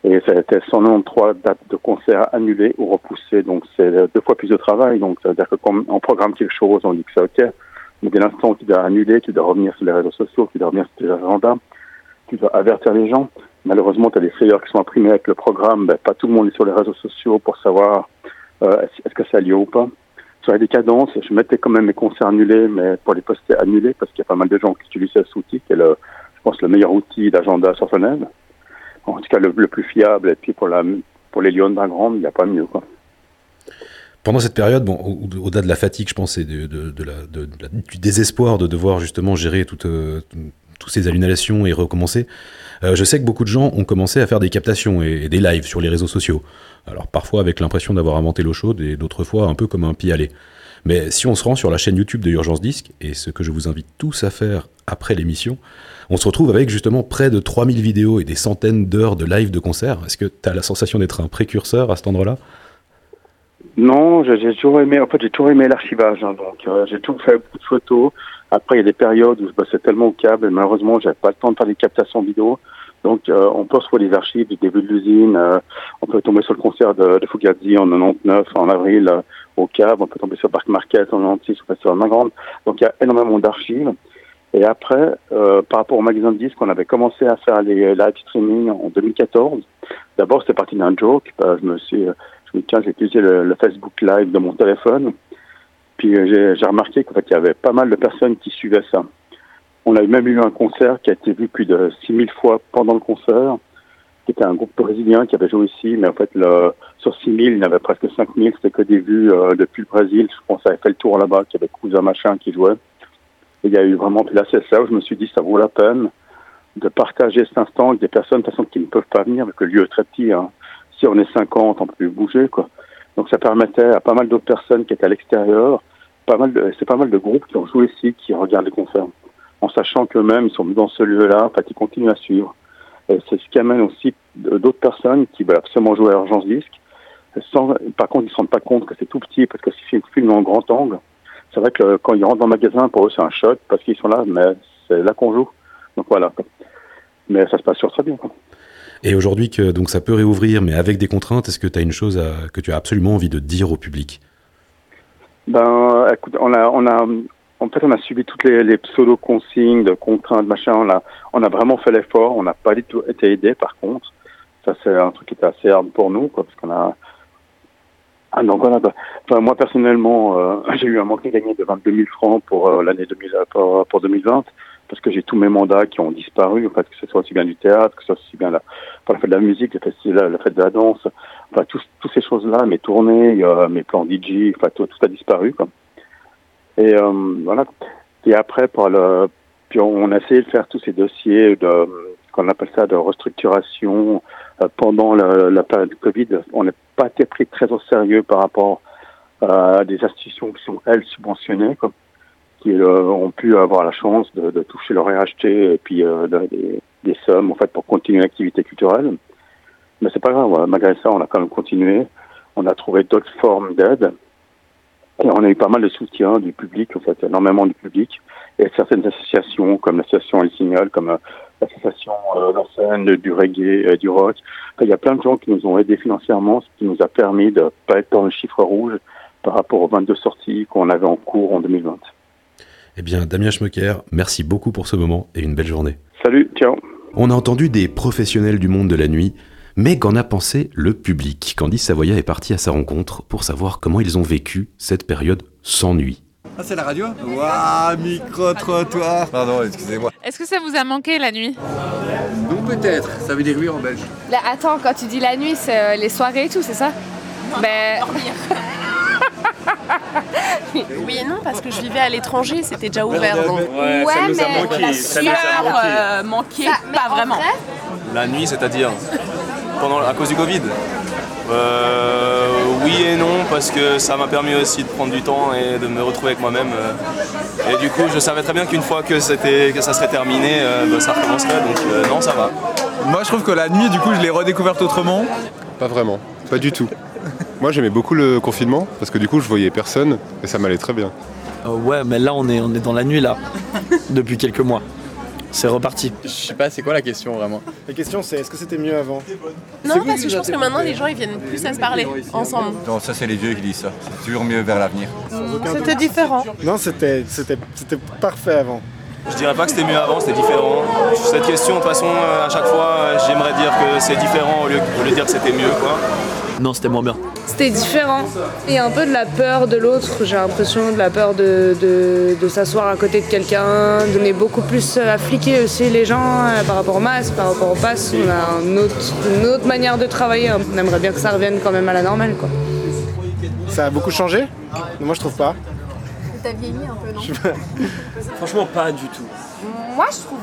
Et c'était 193 dates de concerts annulées ou repoussées. Donc, c'est deux fois plus de travail. Donc, ça veut dire que quand on programme quelque chose, on dit que c'est OK. Mais dès l'instant tu dois annuler, tu dois revenir sur les réseaux sociaux, tu dois revenir sur tes agendas, tu dois avertir les gens. Malheureusement, tu as des flyers qui sont imprimés avec le programme. Ben, pas tout le monde est sur les réseaux sociaux pour savoir euh, est-ce que ça lieu ou pas. Sur les cadences, je mettais quand même mes concerts annulés, mais pour les poster annulés, parce qu'il y a pas mal de gens qui utilisent cet outil, qui est, le, je pense, le meilleur outil d'agenda sur Genève en tout cas le, plus fiable. Et puis pour, la, pour les Lions d'un grand, il n'y a pas mieux. Pendant cette période, bon, au-delà de la fatigue, je pense, et de, la, du désespoir de devoir justement gérer toutes, euh, toutes ces annulations et recommencer, euh, je sais que beaucoup de gens ont commencé à faire des captations et, des lives sur les réseaux sociaux. Alors parfois avec l'impression d'avoir inventé l'eau chaude et d'autres fois un peu comme un pis-aller. Mais si on se rend sur la chaîne YouTube de Urgence Disque, et ce que je vous invite tous à faire après l'émission, on se retrouve avec justement près de 3000 vidéos et des centaines d'heures de live de concert. Est-ce que tu as la sensation d'être un précurseur à cet endroit-là? Non, j'ai toujours aimé, en fait, j'ai aimé l'archivage. Hein, donc, euh, j'ai toujours fait beaucoup de photos. Après, il y a des périodes où je bossais tellement au câble, et malheureusement, j'avais pas le temps de faire des captations vidéo. Donc, euh, on peut retrouver les archives du début de l'usine. Euh, on peut tomber sur le concert de, de Fugazi en 99, en avril, euh, au Cave. On peut tomber sur Parc Marquette en 96, au Festival Magrande. Donc, il y a énormément d'archives. Et après, euh, par rapport au magasin de disques, on avait commencé à faire les live streaming en 2014. D'abord, c'était parti d'un joke. je me suis, je me tiens, j'ai utilisé le, le, Facebook Live de mon téléphone. Puis j'ai remarqué qu'en fait, il y avait pas mal de personnes qui suivaient ça. On a même eu un concert qui a été vu plus de 6000 fois pendant le concert, qui était un groupe brésilien qui avait joué ici, mais en fait, le, sur 6000, il y en avait presque 5000, c'était que des vues euh, depuis le Brésil. Je pense que ça avait fait le tour là-bas, qu'il y avait Cousin Machin qui jouait. Et il y a eu vraiment, puis là, c'est là où je me suis dit, ça vaut la peine de partager cet instant avec des personnes, de toute façon, qui ne peuvent pas venir, parce que le lieu est très petit. Hein. Si on est 50, on peut plus bouger, quoi. Donc ça permettait à pas mal d'autres personnes qui étaient à l'extérieur, c'est pas mal de groupes qui ont joué ici, qui regardent les concerts en sachant qu'eux-mêmes, ils sont dans ce lieu-là, en fait, ils continuent à suivre. C'est ce qui amène aussi d'autres personnes qui veulent absolument jouer à Urgence Disque. Sans, par contre, ils ne se rendent pas compte que c'est tout petit parce que si c'est film en grand angle, c'est vrai que quand ils rentrent dans le magasin, pour eux, c'est un choc parce qu'ils sont là, mais c'est là qu'on joue. Donc voilà. Mais ça se passe sur très bien. Et aujourd'hui donc ça peut réouvrir, mais avec des contraintes, est-ce que tu as une chose que tu as absolument envie de dire au public? Ben, écoute, on a, en fait, on a subi toutes les, les pseudo-consignes de contraintes, machin. On a, vraiment fait l'effort. On n'a pas du tout été aidé, par contre. Ça, c'est un truc qui était assez hard pour nous, quoi, parce qu'on a. Ah donc on a. Enfin, moi personnellement, euh, j'ai eu un manque à gagner de 22 000 francs pour euh, l'année 2000, pour, pour 2020, parce que j'ai tous mes mandats qui ont disparu. En fait, que ce soit aussi bien du théâtre, que ce soit aussi bien la, la fête de la musique, le festival, la fête de la danse, enfin, toutes ces choses-là, mes tournées, euh, mes plans DJ, enfin, tout, a disparu. Et euh, voilà. Et après, puis on a essayé de faire tous ces dossiers de, qu'on appelle ça de restructuration euh, pendant la, période du Covid. On n'a pas été pris très au sérieux par rapport à des institutions qui sont elles subventionnées, qui euh, ont pu avoir la chance de, de toucher leur RHT et puis euh, de- des, des sommes en fait pour continuer l'activité culturelle. Mais c'est pas grave. Malgré ça, on a quand même continué. On a trouvé d'autres formes d'aide. Et on a eu pas mal de soutien du public, en fait, énormément du public, et certaines associations, comme l'association El Signal, comme euh, l'association euh, Scène, du reggae, euh, du rock. Enfin, il y a plein de gens qui nous ont aidés financièrement, ce qui nous a permis de pas être dans le chiffre rouge par rapport aux 22 sorties qu'on avait en cours en 2020. Eh bien, Damien Schmecker, merci beaucoup pour ce moment et une belle journée. Salut, ciao. On a entendu des professionnels du monde de la nuit, mais qu'en a pensé le public Candice Savoya est partie à sa rencontre pour savoir comment ils ont vécu cette période sans nuit. Ah, c'est la radio Waouh, micro-trottoir Pardon, excusez-moi. Est-ce que ça vous a manqué la nuit? Donc peut-être, ça veut dire oui en belge. Là, attends, quand tu dis la nuit, c'est euh, les soirées et tout, c'est ça? Ben. Oui et non, parce que je vivais à l'étranger, c'était déjà ouvert. donc. Ouais, Ouais, ça nous a mais- manqué, La ça nous a sueur manqué. euh, manquait Ça- mais pas en vraiment. vrai, La nuit, c'est-à-dire pendant à cause du Covid. Euh, oui et non parce que ça m'a permis aussi de prendre du temps et de me retrouver avec moi-même. euh. Et du coup, je savais très bien qu'une fois que c'était que ça serait terminé, euh, bah, ça recommencerait. Donc euh, non, ça va. Moi, je trouve que la nuit, du coup, je l'ai redécouverte autrement. Pas vraiment, pas du tout. Moi j'aimais beaucoup le confinement parce que du coup je voyais personne et ça m'allait très bien. Euh, ouais, mais là on est, on est dans la nuit là, depuis quelques mois. C'est reparti. Je sais pas, c'est quoi la question vraiment La question c'est est-ce que c'était mieux avant Non, parce que je pense que maintenant les gens ils viennent plus à se parler ensemble. Non, ça, c'est les vieux qui disent ça. C'est toujours mieux vers l'avenir. C'était différent. Non, c'était c'était c'était parfait avant. Je dirais pas que c'était mieux avant, c'était différent. Cette question, de toute façon, euh, à chaque fois, euh, j'aimerais dire que c'est différent au lieu, au lieu de dire que c'était mieux, quoi. Non, c'était moins bien. C'était différent. Il y a un peu de la peur de l'autre, j'ai l'impression, de la peur de, de, de s'asseoir à côté de quelqu'un. On est beaucoup plus à fliquer aussi les gens euh, par rapport au masque, par rapport au pass. On a un autre- une autre manière de travailler. On aimerait bien que ça revienne quand même à la normale. Quoi. Ça a beaucoup changé? Moi je trouve pas. T'as vieilli un peu, non? Franchement, pas du tout. Moi, je trouve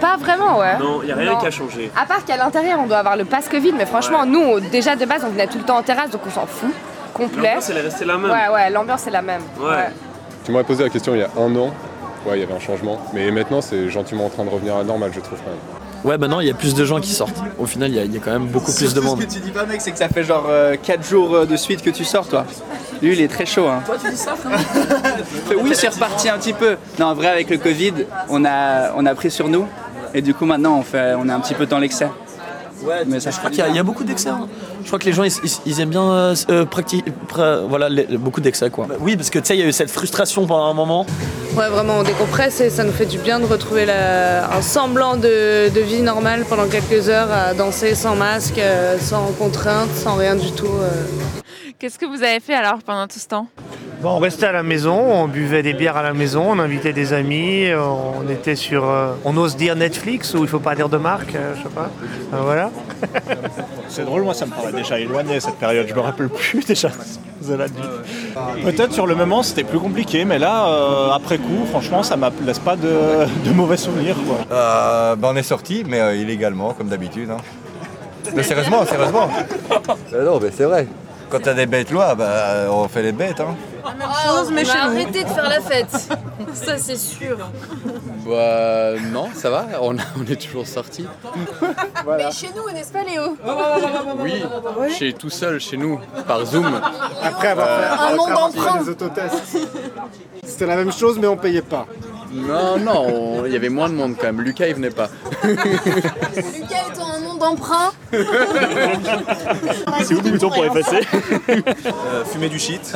pas vraiment, ouais. Non, y a rien Non. qui a changé. À part qu'à l'intérieur, on doit avoir le pass Covid, mais franchement, nous, déjà de base, on venait tout le temps en terrasse, donc on s'en fout. Complet. L'ambiance, elle est restée la même. Ouais, ouais, l'ambiance est la même. Ouais. Tu m'aurais posé la question il y a un an, ouais il y avait un changement, mais maintenant c'est gentiment en train de revenir à la normale je trouve quand même. Ouais, maintenant il y a plus de gens qui sortent. Au final, il y, a- il y a quand même beaucoup plus de monde. Ce que tu dis pas, mec, c'est que ça fait genre 4 jours euh, de suite que tu sors, toi. Lui, il est très chaud. Hein. Toi tu dis ça Oui, c'est reparti un petit peu. Non, en vrai, avec le Covid, on a, on a pris sur nous. Et du coup, maintenant, on, fait, on est un petit peu dans l'excès. Ouais, mais ça je crois qu'il y, a- il y a beaucoup d'excès. hein. Je crois que les gens ils, ils- ils aiment bien euh, euh, pra- voilà, les- beaucoup d'excès quoi. Oui, parce que tu sais, il y a eu cette frustration pendant un moment. Ouais, vraiment, on décompresse et ça nous fait du bien de retrouver la- un semblant de, de vie normale pendant quelques heures à danser sans masque, euh, sans contrainte, sans rien du tout. euh. Qu'est-ce que vous avez fait alors pendant tout ce temps? Bon, on restait à la maison, on buvait des bières à la maison, on invitait des amis, on était sur, euh, on ose dire Netflix ou il faut pas dire de marque, euh, je sais pas. Euh, voilà. C'est drôle, moi ça me paraît déjà éloigné cette période, je me rappelle plus déjà de la nuit. Peut-être sur le moment c'était plus compliqué, mais là, euh, après coup, franchement, ça ne laisse pas de, de mauvais souvenirs. Quoi. Euh, ben, on est sorti, mais euh, illégalement, comme d'habitude. hein. Mais sérieusement, sérieusement. Euh, non, mais c'est vrai. Quand t'as des bêtes lois, bah, on fait les bêtes. Hein. Chose, mais on chez a nous. arrêté de faire la fête. ça, c'est sûr. Bah, non, ça va, on, on est toujours sortis. Mais chez nous, n'est-ce pas, Léo? Oui, chez tout seul, chez nous, par Zoom. Après avoir Euh, fait, monde après avoir fait d'emprunt. des autotests. C'était la même chose mais on payait pas. Non, non, on- il y avait moins de monde quand même. Lucas, il venait pas. Lucas est un monde d'emprunt. C'est où le bouton pour effacer Euh, fumer du shit.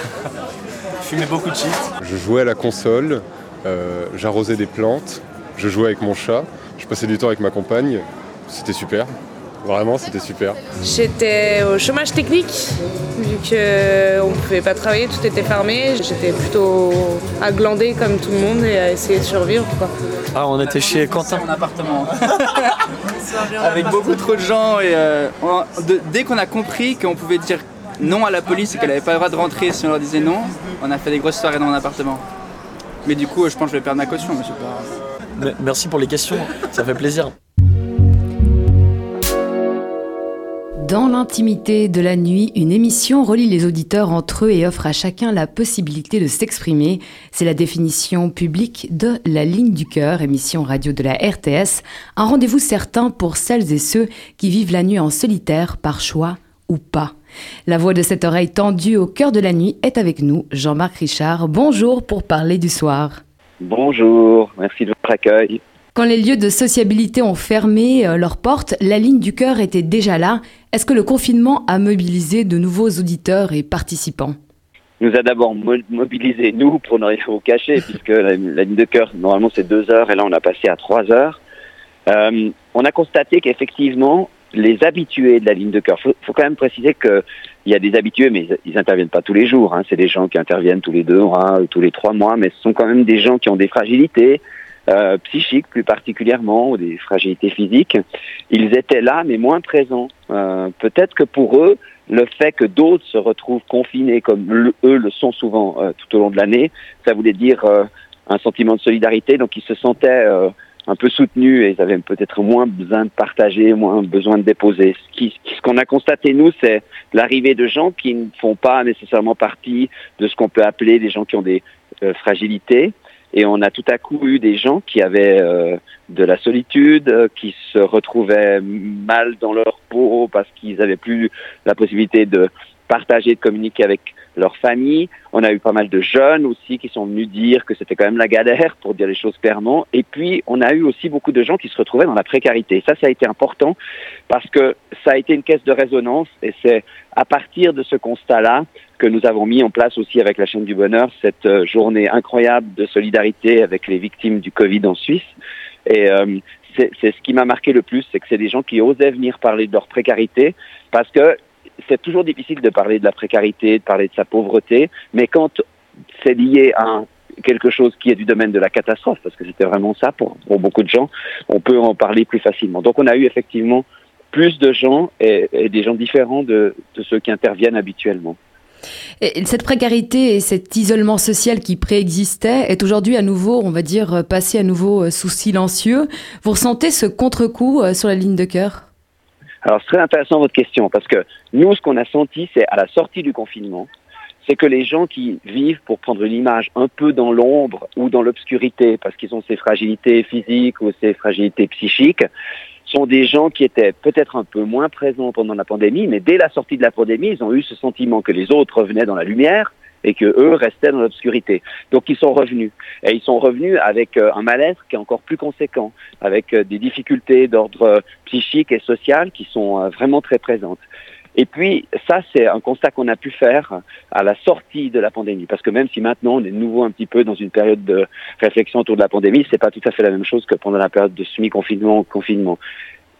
fumer beaucoup de shit. Je jouais à la console, euh, j'arrosais des plantes, je jouais avec mon chat, je passais du temps avec ma compagne, c'était super. Vraiment, c'était super. J'étais au chômage technique, vu qu'on ne pouvait pas travailler, tout était fermé. J'étais plutôt à glander comme tout le monde et à essayer de survivre. Quoi. Ah, on était chez Quentin. Mon appartement. Avec beaucoup trop de gens et euh, on- de- dès qu'on a compris qu'on pouvait dire non à la police et qu'elle n'avait pas le droit de rentrer si on leur disait non, On a fait des grosses soirées dans mon appartement. Mais du coup, je pense que je vais perdre ma caution, pas. Merci pour les questions, ça fait plaisir. Dans l'intimité de la nuit, une émission relie les auditeurs entre eux et offre à chacun la possibilité de s'exprimer. C'est la définition publique de La Ligne du Cœur, émission radio de la RTS. Un rendez-vous certain pour celles et ceux qui vivent la nuit en solitaire, par choix ou pas. La voix de cette oreille tendue au cœur de la nuit est avec nous, Jean-Marc Richard. Bonjour pour parler du soir. Bonjour, merci de votre accueil. Quand les lieux de sociabilité ont fermé euh, leurs portes, la ligne du cœur était déjà là. Est-ce que le confinement a mobilisé de nouveaux auditeurs et participants? Nous a d'abord mobilisé, nous, pour ne rien vous cacher, puisque la, ligne de cœur, normalement, c'est deux heures, et là, on a passé à trois heures. Euh, on a constaté qu'effectivement, les habitués de la ligne de cœur, il faut, quand même préciser qu'il y a des habitués, mais ils n'interviennent pas tous les jours. Hein. C'est des gens qui interviennent tous les deux tous les trois mois, mais ce sont quand même des gens qui ont des fragilités, euh, psychiques plus particulièrement, ou des fragilités physiques. Ils étaient là, mais moins présents. Euh, peut-être que pour eux, le fait que d'autres se retrouvent confinés comme eux le sont souvent euh, tout au long de l'année, ça voulait dire un sentiment de solidarité. Donc ils se sentaient un peu soutenus et ils avaient peut-être moins besoin de partager, moins besoin de déposer. Ce qu'on a constaté, nous, c'est l'arrivée de gens qui ne font pas nécessairement partie de ce qu'on peut appeler des gens qui ont des fragilités, et on a tout à coup eu des gens qui avaient euh, de la solitude, euh, qui se retrouvaient mal dans leur peau parce qu'ils n'avaient plus la possibilité de partager, de communiquer avec leur famille. On a eu pas mal de jeunes aussi qui sont venus dire que c'était quand même la galère, pour dire les choses clairement. Et puis, on a eu aussi beaucoup de gens qui se retrouvaient dans la précarité. Ça, ça a été important parce que ça a été une caisse de résonance et c'est à partir de ce constat-là que nous avons mis en place aussi avec la chaîne du bonheur cette euh, journée incroyable de solidarité avec les victimes du Covid en Suisse. Et euh, c'est ce qui m'a marqué le plus, c'est que c'est des gens qui osaient venir parler de leur précarité parce que c'est toujours difficile de parler de la précarité, de parler de sa pauvreté, mais quand c'est lié à quelque chose qui est du domaine de la catastrophe, parce que c'était vraiment ça pour, beaucoup de gens, on peut en parler plus facilement. Donc on a eu effectivement plus de gens et, des gens différents de ceux qui interviennent habituellement cette précarité et cet isolement social qui préexistait est aujourd'hui à nouveau, on va dire, passé à nouveau euh, sous silencieux. Vous ressentez ce contre-coup euh, sur la ligne de cœur? Alors, c'est très intéressant votre question parce que nous, ce qu'on a senti, c'est à la sortie du confinement, c'est que les gens qui vivent, pour prendre une image, un peu dans l'ombre ou dans l'obscurité, parce qu'ils ont ces fragilités physiques ou ces fragilités psychiques, sont des gens qui étaient peut-être un peu moins présents pendant la pandémie, mais dès la sortie de la pandémie, ils ont eu ce sentiment que les autres revenaient dans la lumière et que eux restaient dans l'obscurité. Donc ils sont revenus. Et ils sont revenus avec euh, un mal-être qui est encore plus conséquent, avec euh, des difficultés d'ordre euh, psychique et social qui sont vraiment très présentes. Et puis, ça, c'est un constat qu'on a pu faire à la sortie de la pandémie. Parce que même si maintenant on est de nouveau un petit peu dans une période de réflexion autour de la pandémie, c'est pas tout à fait la même chose que pendant la période de semi-confinement confinement.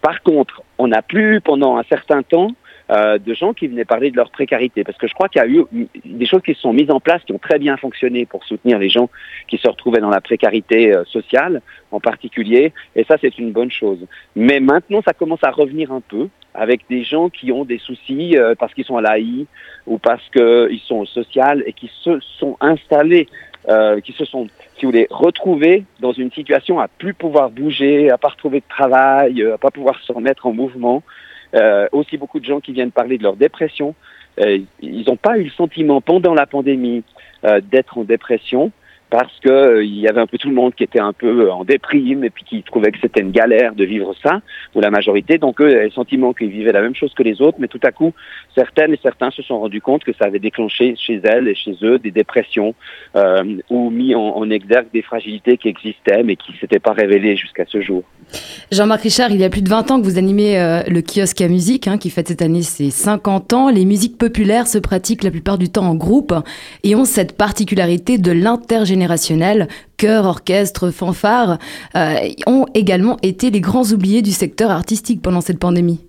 Par contre, on n'a plus pendant un certain temps euh, de gens qui venaient parler de leur précarité. Parce que je crois qu'il y a eu des choses qui se sont mises en place, qui ont très bien fonctionné pour soutenir les gens qui se retrouvaient dans la précarité euh, sociale en particulier. Et ça, c'est une bonne chose. Mais maintenant, ça commence à revenir un peu avec des gens qui ont des soucis euh, parce qu'ils sont à l'AI ou parce qu'ils sont au social et qui se sont installés, qui se sont, si vous voulez, retrouvés dans une situation à plus pouvoir bouger, à pas retrouver de travail, à pas pouvoir se remettre en mouvement. Euh, aussi beaucoup de gens qui viennent parler de leur dépression. Euh, ils n'ont pas eu le sentiment pendant la pandémie euh, d'être en dépression parce que euh, y avait un peu tout le monde qui était un peu euh, en déprime et puis qui trouvait que c'était une galère de vivre ça, ou la majorité. Donc eux avaient le sentiment qu'ils vivaient la même chose que les autres, mais tout à coup, certaines et certains se sont rendus compte que ça avait déclenché chez elles et chez eux des dépressions euh, ou mis en, exergue des fragilités qui existaient mais qui ne s'étaient pas révélées jusqu'à ce jour. Jean-Marc Richard, il y a plus de 20 ans que vous animez le kiosque à musique, hein, qui fête cette année ses 50 ans. Les musiques populaires se pratiquent la plupart du temps en groupe et ont cette particularité de l'intergénération générationnel, chœur, orchestre, fanfare, euh, ont également été les grands oubliés du secteur artistique pendant cette pandémie.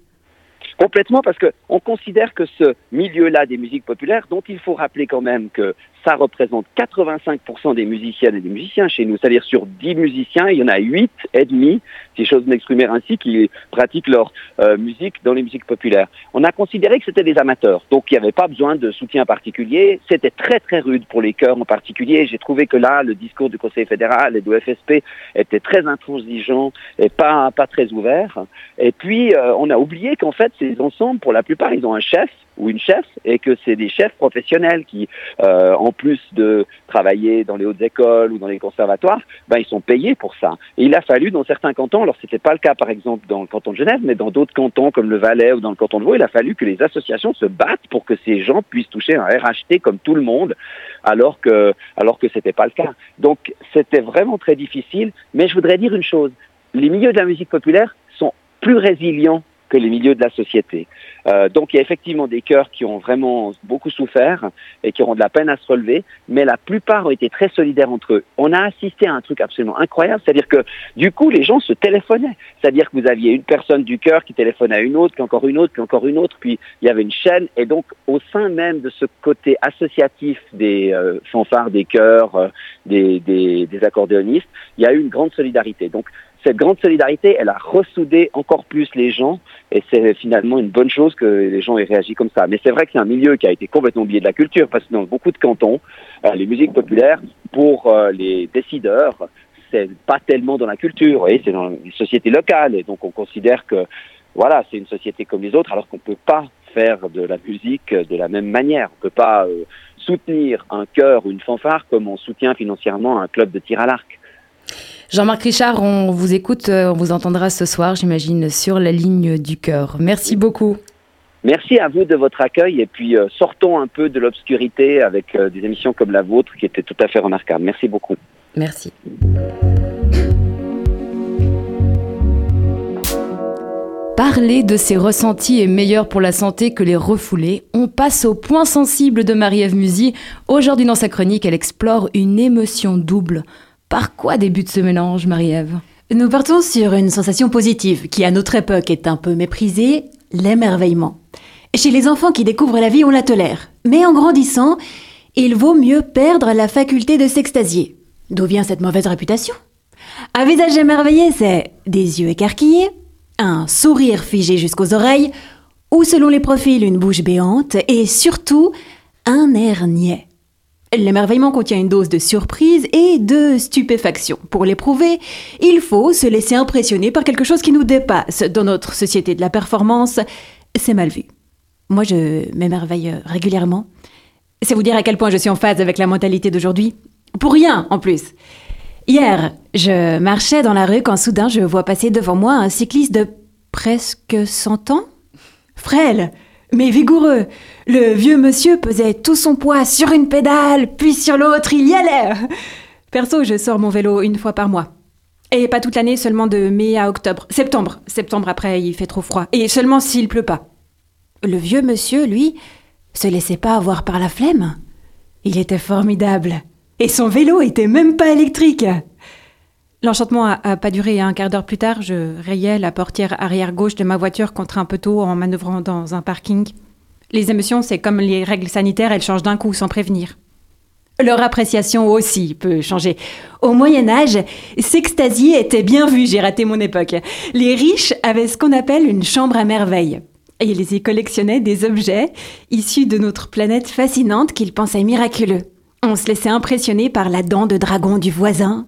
Complètement, parce que on considère que ce milieu-là des musiques populaires, dont il faut rappeler quand même que ça représente 85% des musiciennes et des musiciens chez nous. C'est-à-dire sur 10 musiciens, il y en a 8 et demi, si j'ose m'exprimer ainsi, qui pratiquent leur euh, musique dans les musiques populaires. On a considéré que c'était des amateurs, donc il n'y avait pas besoin de soutien particulier. C'était très très rude pour les chœurs en particulier. J'ai trouvé que là, le discours du Conseil fédéral et de FSP était très intransigeant et pas, pas très ouvert. Et puis, euh, on a oublié qu'en fait, ces ensembles, pour la plupart, ils ont un chef ou une chef et que c'est des chefs professionnels qui, euh, en plus de travailler dans les hautes écoles ou dans les conservatoires, ben, ils sont payés pour ça. Il a fallu dans certains cantons, alors c'était pas le cas par exemple dans le canton de Genève, mais dans d'autres cantons comme le Valais ou dans le canton de Vaud, il a fallu que les associations se battent pour que ces gens puissent toucher un RHT comme tout le monde, alors que alors que c'était pas le cas. Donc c'était vraiment très difficile. Mais je voudrais dire une chose les milieux de la musique populaire sont plus résilients que les milieux de la société. Euh, donc il y a effectivement des chœurs qui ont vraiment beaucoup souffert et qui auront de la peine à se relever, mais la plupart ont été très solidaires entre eux. On a assisté à un truc absolument incroyable, c'est-à-dire que du coup les gens se téléphonaient, c'est-à-dire que vous aviez une personne du chœur qui téléphonait à une autre, puis encore une autre, puis encore une autre, puis il y avait une chaîne, et donc au sein même de ce côté associatif des euh, fanfares, des chœurs, euh, des, des, des accordéonistes, il y a eu une grande solidarité. Donc cette grande solidarité, elle a ressoudé encore plus les gens et c'est finalement une bonne chose que les gens aient réagi comme ça. Mais c'est vrai que c'est un milieu qui a été complètement oublié de la culture parce que dans beaucoup de cantons, euh, les musiques populaires, pour euh, les décideurs, c'est pas tellement dans la culture, c'est dans les sociétés locales et donc on considère que voilà, c'est une société comme les autres alors qu'on peut pas faire de la musique de la même manière. On peut pas euh, soutenir un chœur ou une fanfare comme on soutient financièrement un club de tir à l'arc. Jean-Marc Richard, on vous écoute, euh, on vous entendra ce soir, j'imagine, sur la ligne du cœur. Merci beaucoup. Merci à vous de votre accueil et puis euh, sortons un peu de l'obscurité avec euh, des émissions comme la vôtre qui étaient tout à fait remarquables. Merci beaucoup. Merci. Parler de ses ressentis est meilleur pour la santé que les refouler. On passe au point sensible de Marie-Ève Musy. Aujourd'hui dans sa chronique, elle explore une émotion double. Par quoi débute ce mélange, Marie-Ève? Nous partons sur une sensation positive qui, à notre époque, est un peu méprisée, l'émerveillement. Chez les enfants qui découvrent la vie, on la tolère. Mais en grandissant, il vaut mieux perdre la faculté de s'extasier. D'où vient cette mauvaise réputation? Un visage émerveillé, c'est des yeux écarquillés, un sourire figé jusqu'aux oreilles, ou selon les profils, une bouche béante, et surtout, un air niais. L'émerveillement contient une dose de surprise et de stupéfaction. Pour l'éprouver, il faut se laisser impressionner par quelque chose qui nous dépasse. Dans notre société de la performance, c'est mal vu. Moi, je m'émerveille régulièrement. C'est vous dire à quel point je suis en phase avec la mentalité d'aujourd'hui. Pour rien, en plus. Hier, je marchais dans la rue quand soudain je vois passer devant moi un cycliste de presque 100 ans. Frêle, mais vigoureux. Le vieux monsieur pesait tout son poids sur une pédale, puis sur l'autre, il y allait. Perso, je sors mon vélo une fois par mois. Et pas toute l'année, seulement de mai à octobre. Septembre. Septembre après, il fait trop froid. Et seulement s'il pleut pas. Le vieux monsieur, lui, se laissait pas avoir par la flemme. Il était formidable. Et son vélo était même pas électrique. L'enchantement a, pas duré. Un quart d'heure plus tard, je rayais la portière arrière gauche de ma voiture contre un poteau en manœuvrant dans un parking. Les émotions, c'est comme les règles sanitaires, elles changent d'un coup sans prévenir. Leur appréciation aussi peut changer. Au Moyen Âge, s'extasier était bien vu, j'ai raté mon époque. Les riches avaient ce qu'on appelle une chambre à merveille. Et ils y collectionnaient des objets issus de notre planète fascinante qu'ils pensaient miraculeux. On se laissait impressionner par la dent de dragon du voisin,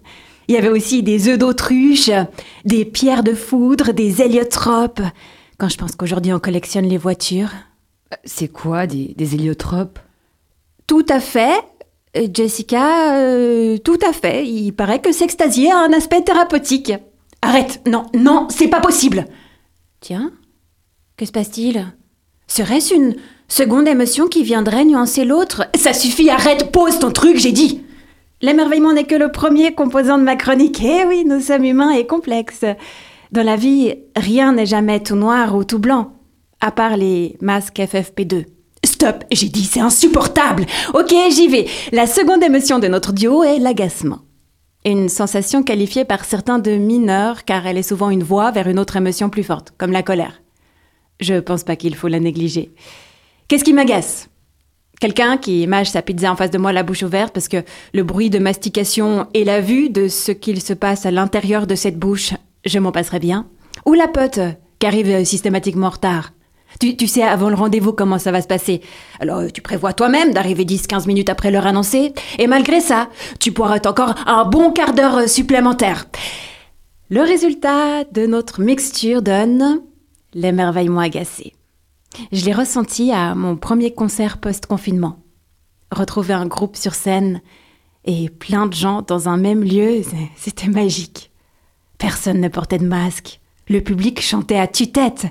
il y avait aussi des œufs d'autruche, des pierres de foudre, des héliotropes. Quand je pense qu'aujourd'hui on collectionne les voitures. C'est quoi des, des héliotropes? Tout à fait. Euh, Jessica, euh, tout à fait. Il paraît que s'extasier a un aspect thérapeutique. Arrête, non, non, c'est pas possible. Tiens, que se passe-t-il? Serait-ce une seconde émotion qui viendrait nuancer l'autre? Ça suffit, arrête, pose ton truc, j'ai dit. L'émerveillement n'est que le premier composant de ma chronique. Eh oui, nous sommes humains et complexes. Dans la vie, rien n'est jamais tout noir ou tout blanc, à part les masques FFP2. Stop, j'ai dit, c'est insupportable. Ok, j'y vais. La seconde émotion de notre duo est l'agacement. Une sensation qualifiée par certains de mineure, car elle est souvent une voie vers une autre émotion plus forte, comme la colère. Je pense pas qu'il faut la négliger. Qu'est-ce qui m'agace? Quelqu'un qui mâche sa pizza en face de moi la bouche ouverte parce que le bruit de mastication et la vue de ce qu'il se passe à l'intérieur de cette bouche, je m'en passerais bien. Ou la pote qui arrive systématiquement en retard. Tu, tu, sais avant le rendez-vous comment ça va se passer. Alors tu prévois toi-même d'arriver 10-15 minutes après l'heure annoncée. Et malgré ça, tu pourras encore un bon quart d'heure supplémentaire. Le résultat de notre mixture donne l'émerveillement agacé. Je l'ai ressenti à mon premier concert post-confinement. Retrouver un groupe sur scène et plein de gens dans un même lieu, c'était magique. Personne ne portait de masque. Le public chantait à tue-tête.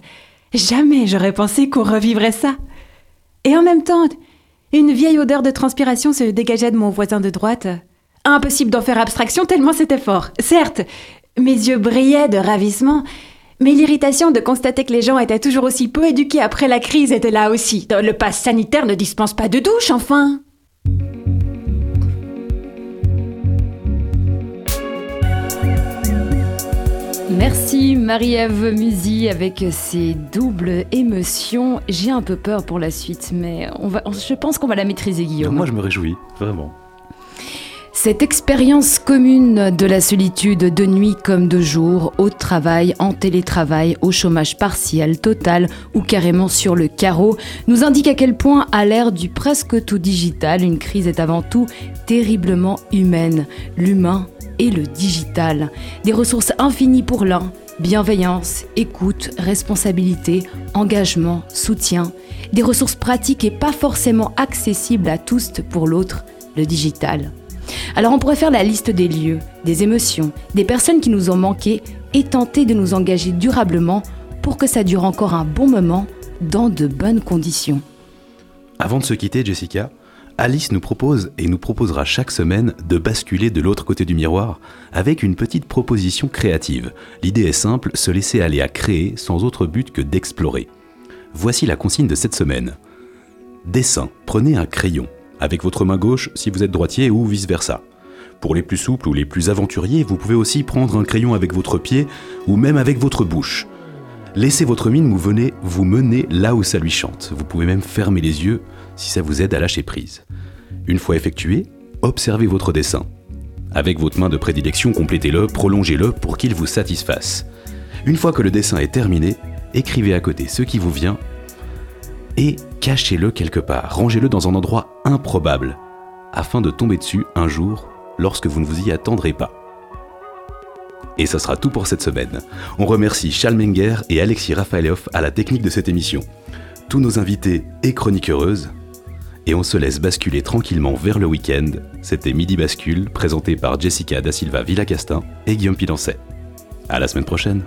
Jamais j'aurais pensé qu'on revivrait ça. Et en même temps, une vieille odeur de transpiration se dégageait de mon voisin de droite. Impossible d'en faire abstraction tellement c'était fort. Certes, mes yeux brillaient de ravissement, mais l'irritation de constater que les gens étaient toujours aussi peu éduqués après la crise était là aussi. Le pass sanitaire ne dispense pas de douche, enfin. Merci Marie-Ève Musy avec ses doubles émotions. J'ai un peu peur pour la suite, mais on va, je pense qu'on va la maîtriser, Guillaume. Moi, je me réjouis, vraiment. Cette expérience commune de la solitude de nuit comme de jour, au travail, en télétravail, au chômage partiel, total ou carrément sur le carreau, nous indique à quel point, à l'ère du presque tout digital, une crise est avant tout terriblement humaine. L'humain et le digital. Des ressources infinies pour l'un, bienveillance, écoute, responsabilité, engagement, soutien. Des ressources pratiques et pas forcément accessibles à tous pour l'autre, le digital. Alors on pourrait faire la liste des lieux, des émotions, des personnes qui nous ont manqué et tenter de nous engager durablement pour que ça dure encore un bon moment dans de bonnes conditions. Avant de se quitter, Jessica, Alice nous propose et nous proposera chaque semaine de basculer de l'autre côté du miroir avec une petite proposition créative. L'idée est simple, se laisser aller à créer sans autre but que d'explorer. Voici la consigne de cette semaine. Dessin. Prenez un crayon, avec votre main gauche si vous êtes droitier ou vice-versa. Pour les plus souples ou les plus aventuriers, vous pouvez aussi prendre un crayon avec votre pied ou même avec votre bouche. Laissez votre mine vous, venez, vous mener là où ça lui chante. Vous pouvez même fermer les yeux si ça vous aide à lâcher prise. Une fois effectué, observez votre dessin. Avec votre main de prédilection, complétez-le, prolongez-le pour qu'il vous satisfasse. Une fois que le dessin est terminé, écrivez à côté ce qui vous vient et cachez-le quelque part, rangez-le dans un endroit improbable, afin de tomber dessus un jour lorsque vous ne vous y attendrez pas. Et ce sera tout pour cette semaine. On remercie Charles Menger et Alexis Rafaelov à la technique de cette émission. Tous nos invités et chroniques heureuses. Et on se laisse basculer tranquillement vers le week-end. C'était Midi Bascule, présenté par Jessica Da Silva Villacastin et Guillaume Pilancet. À la semaine prochaine.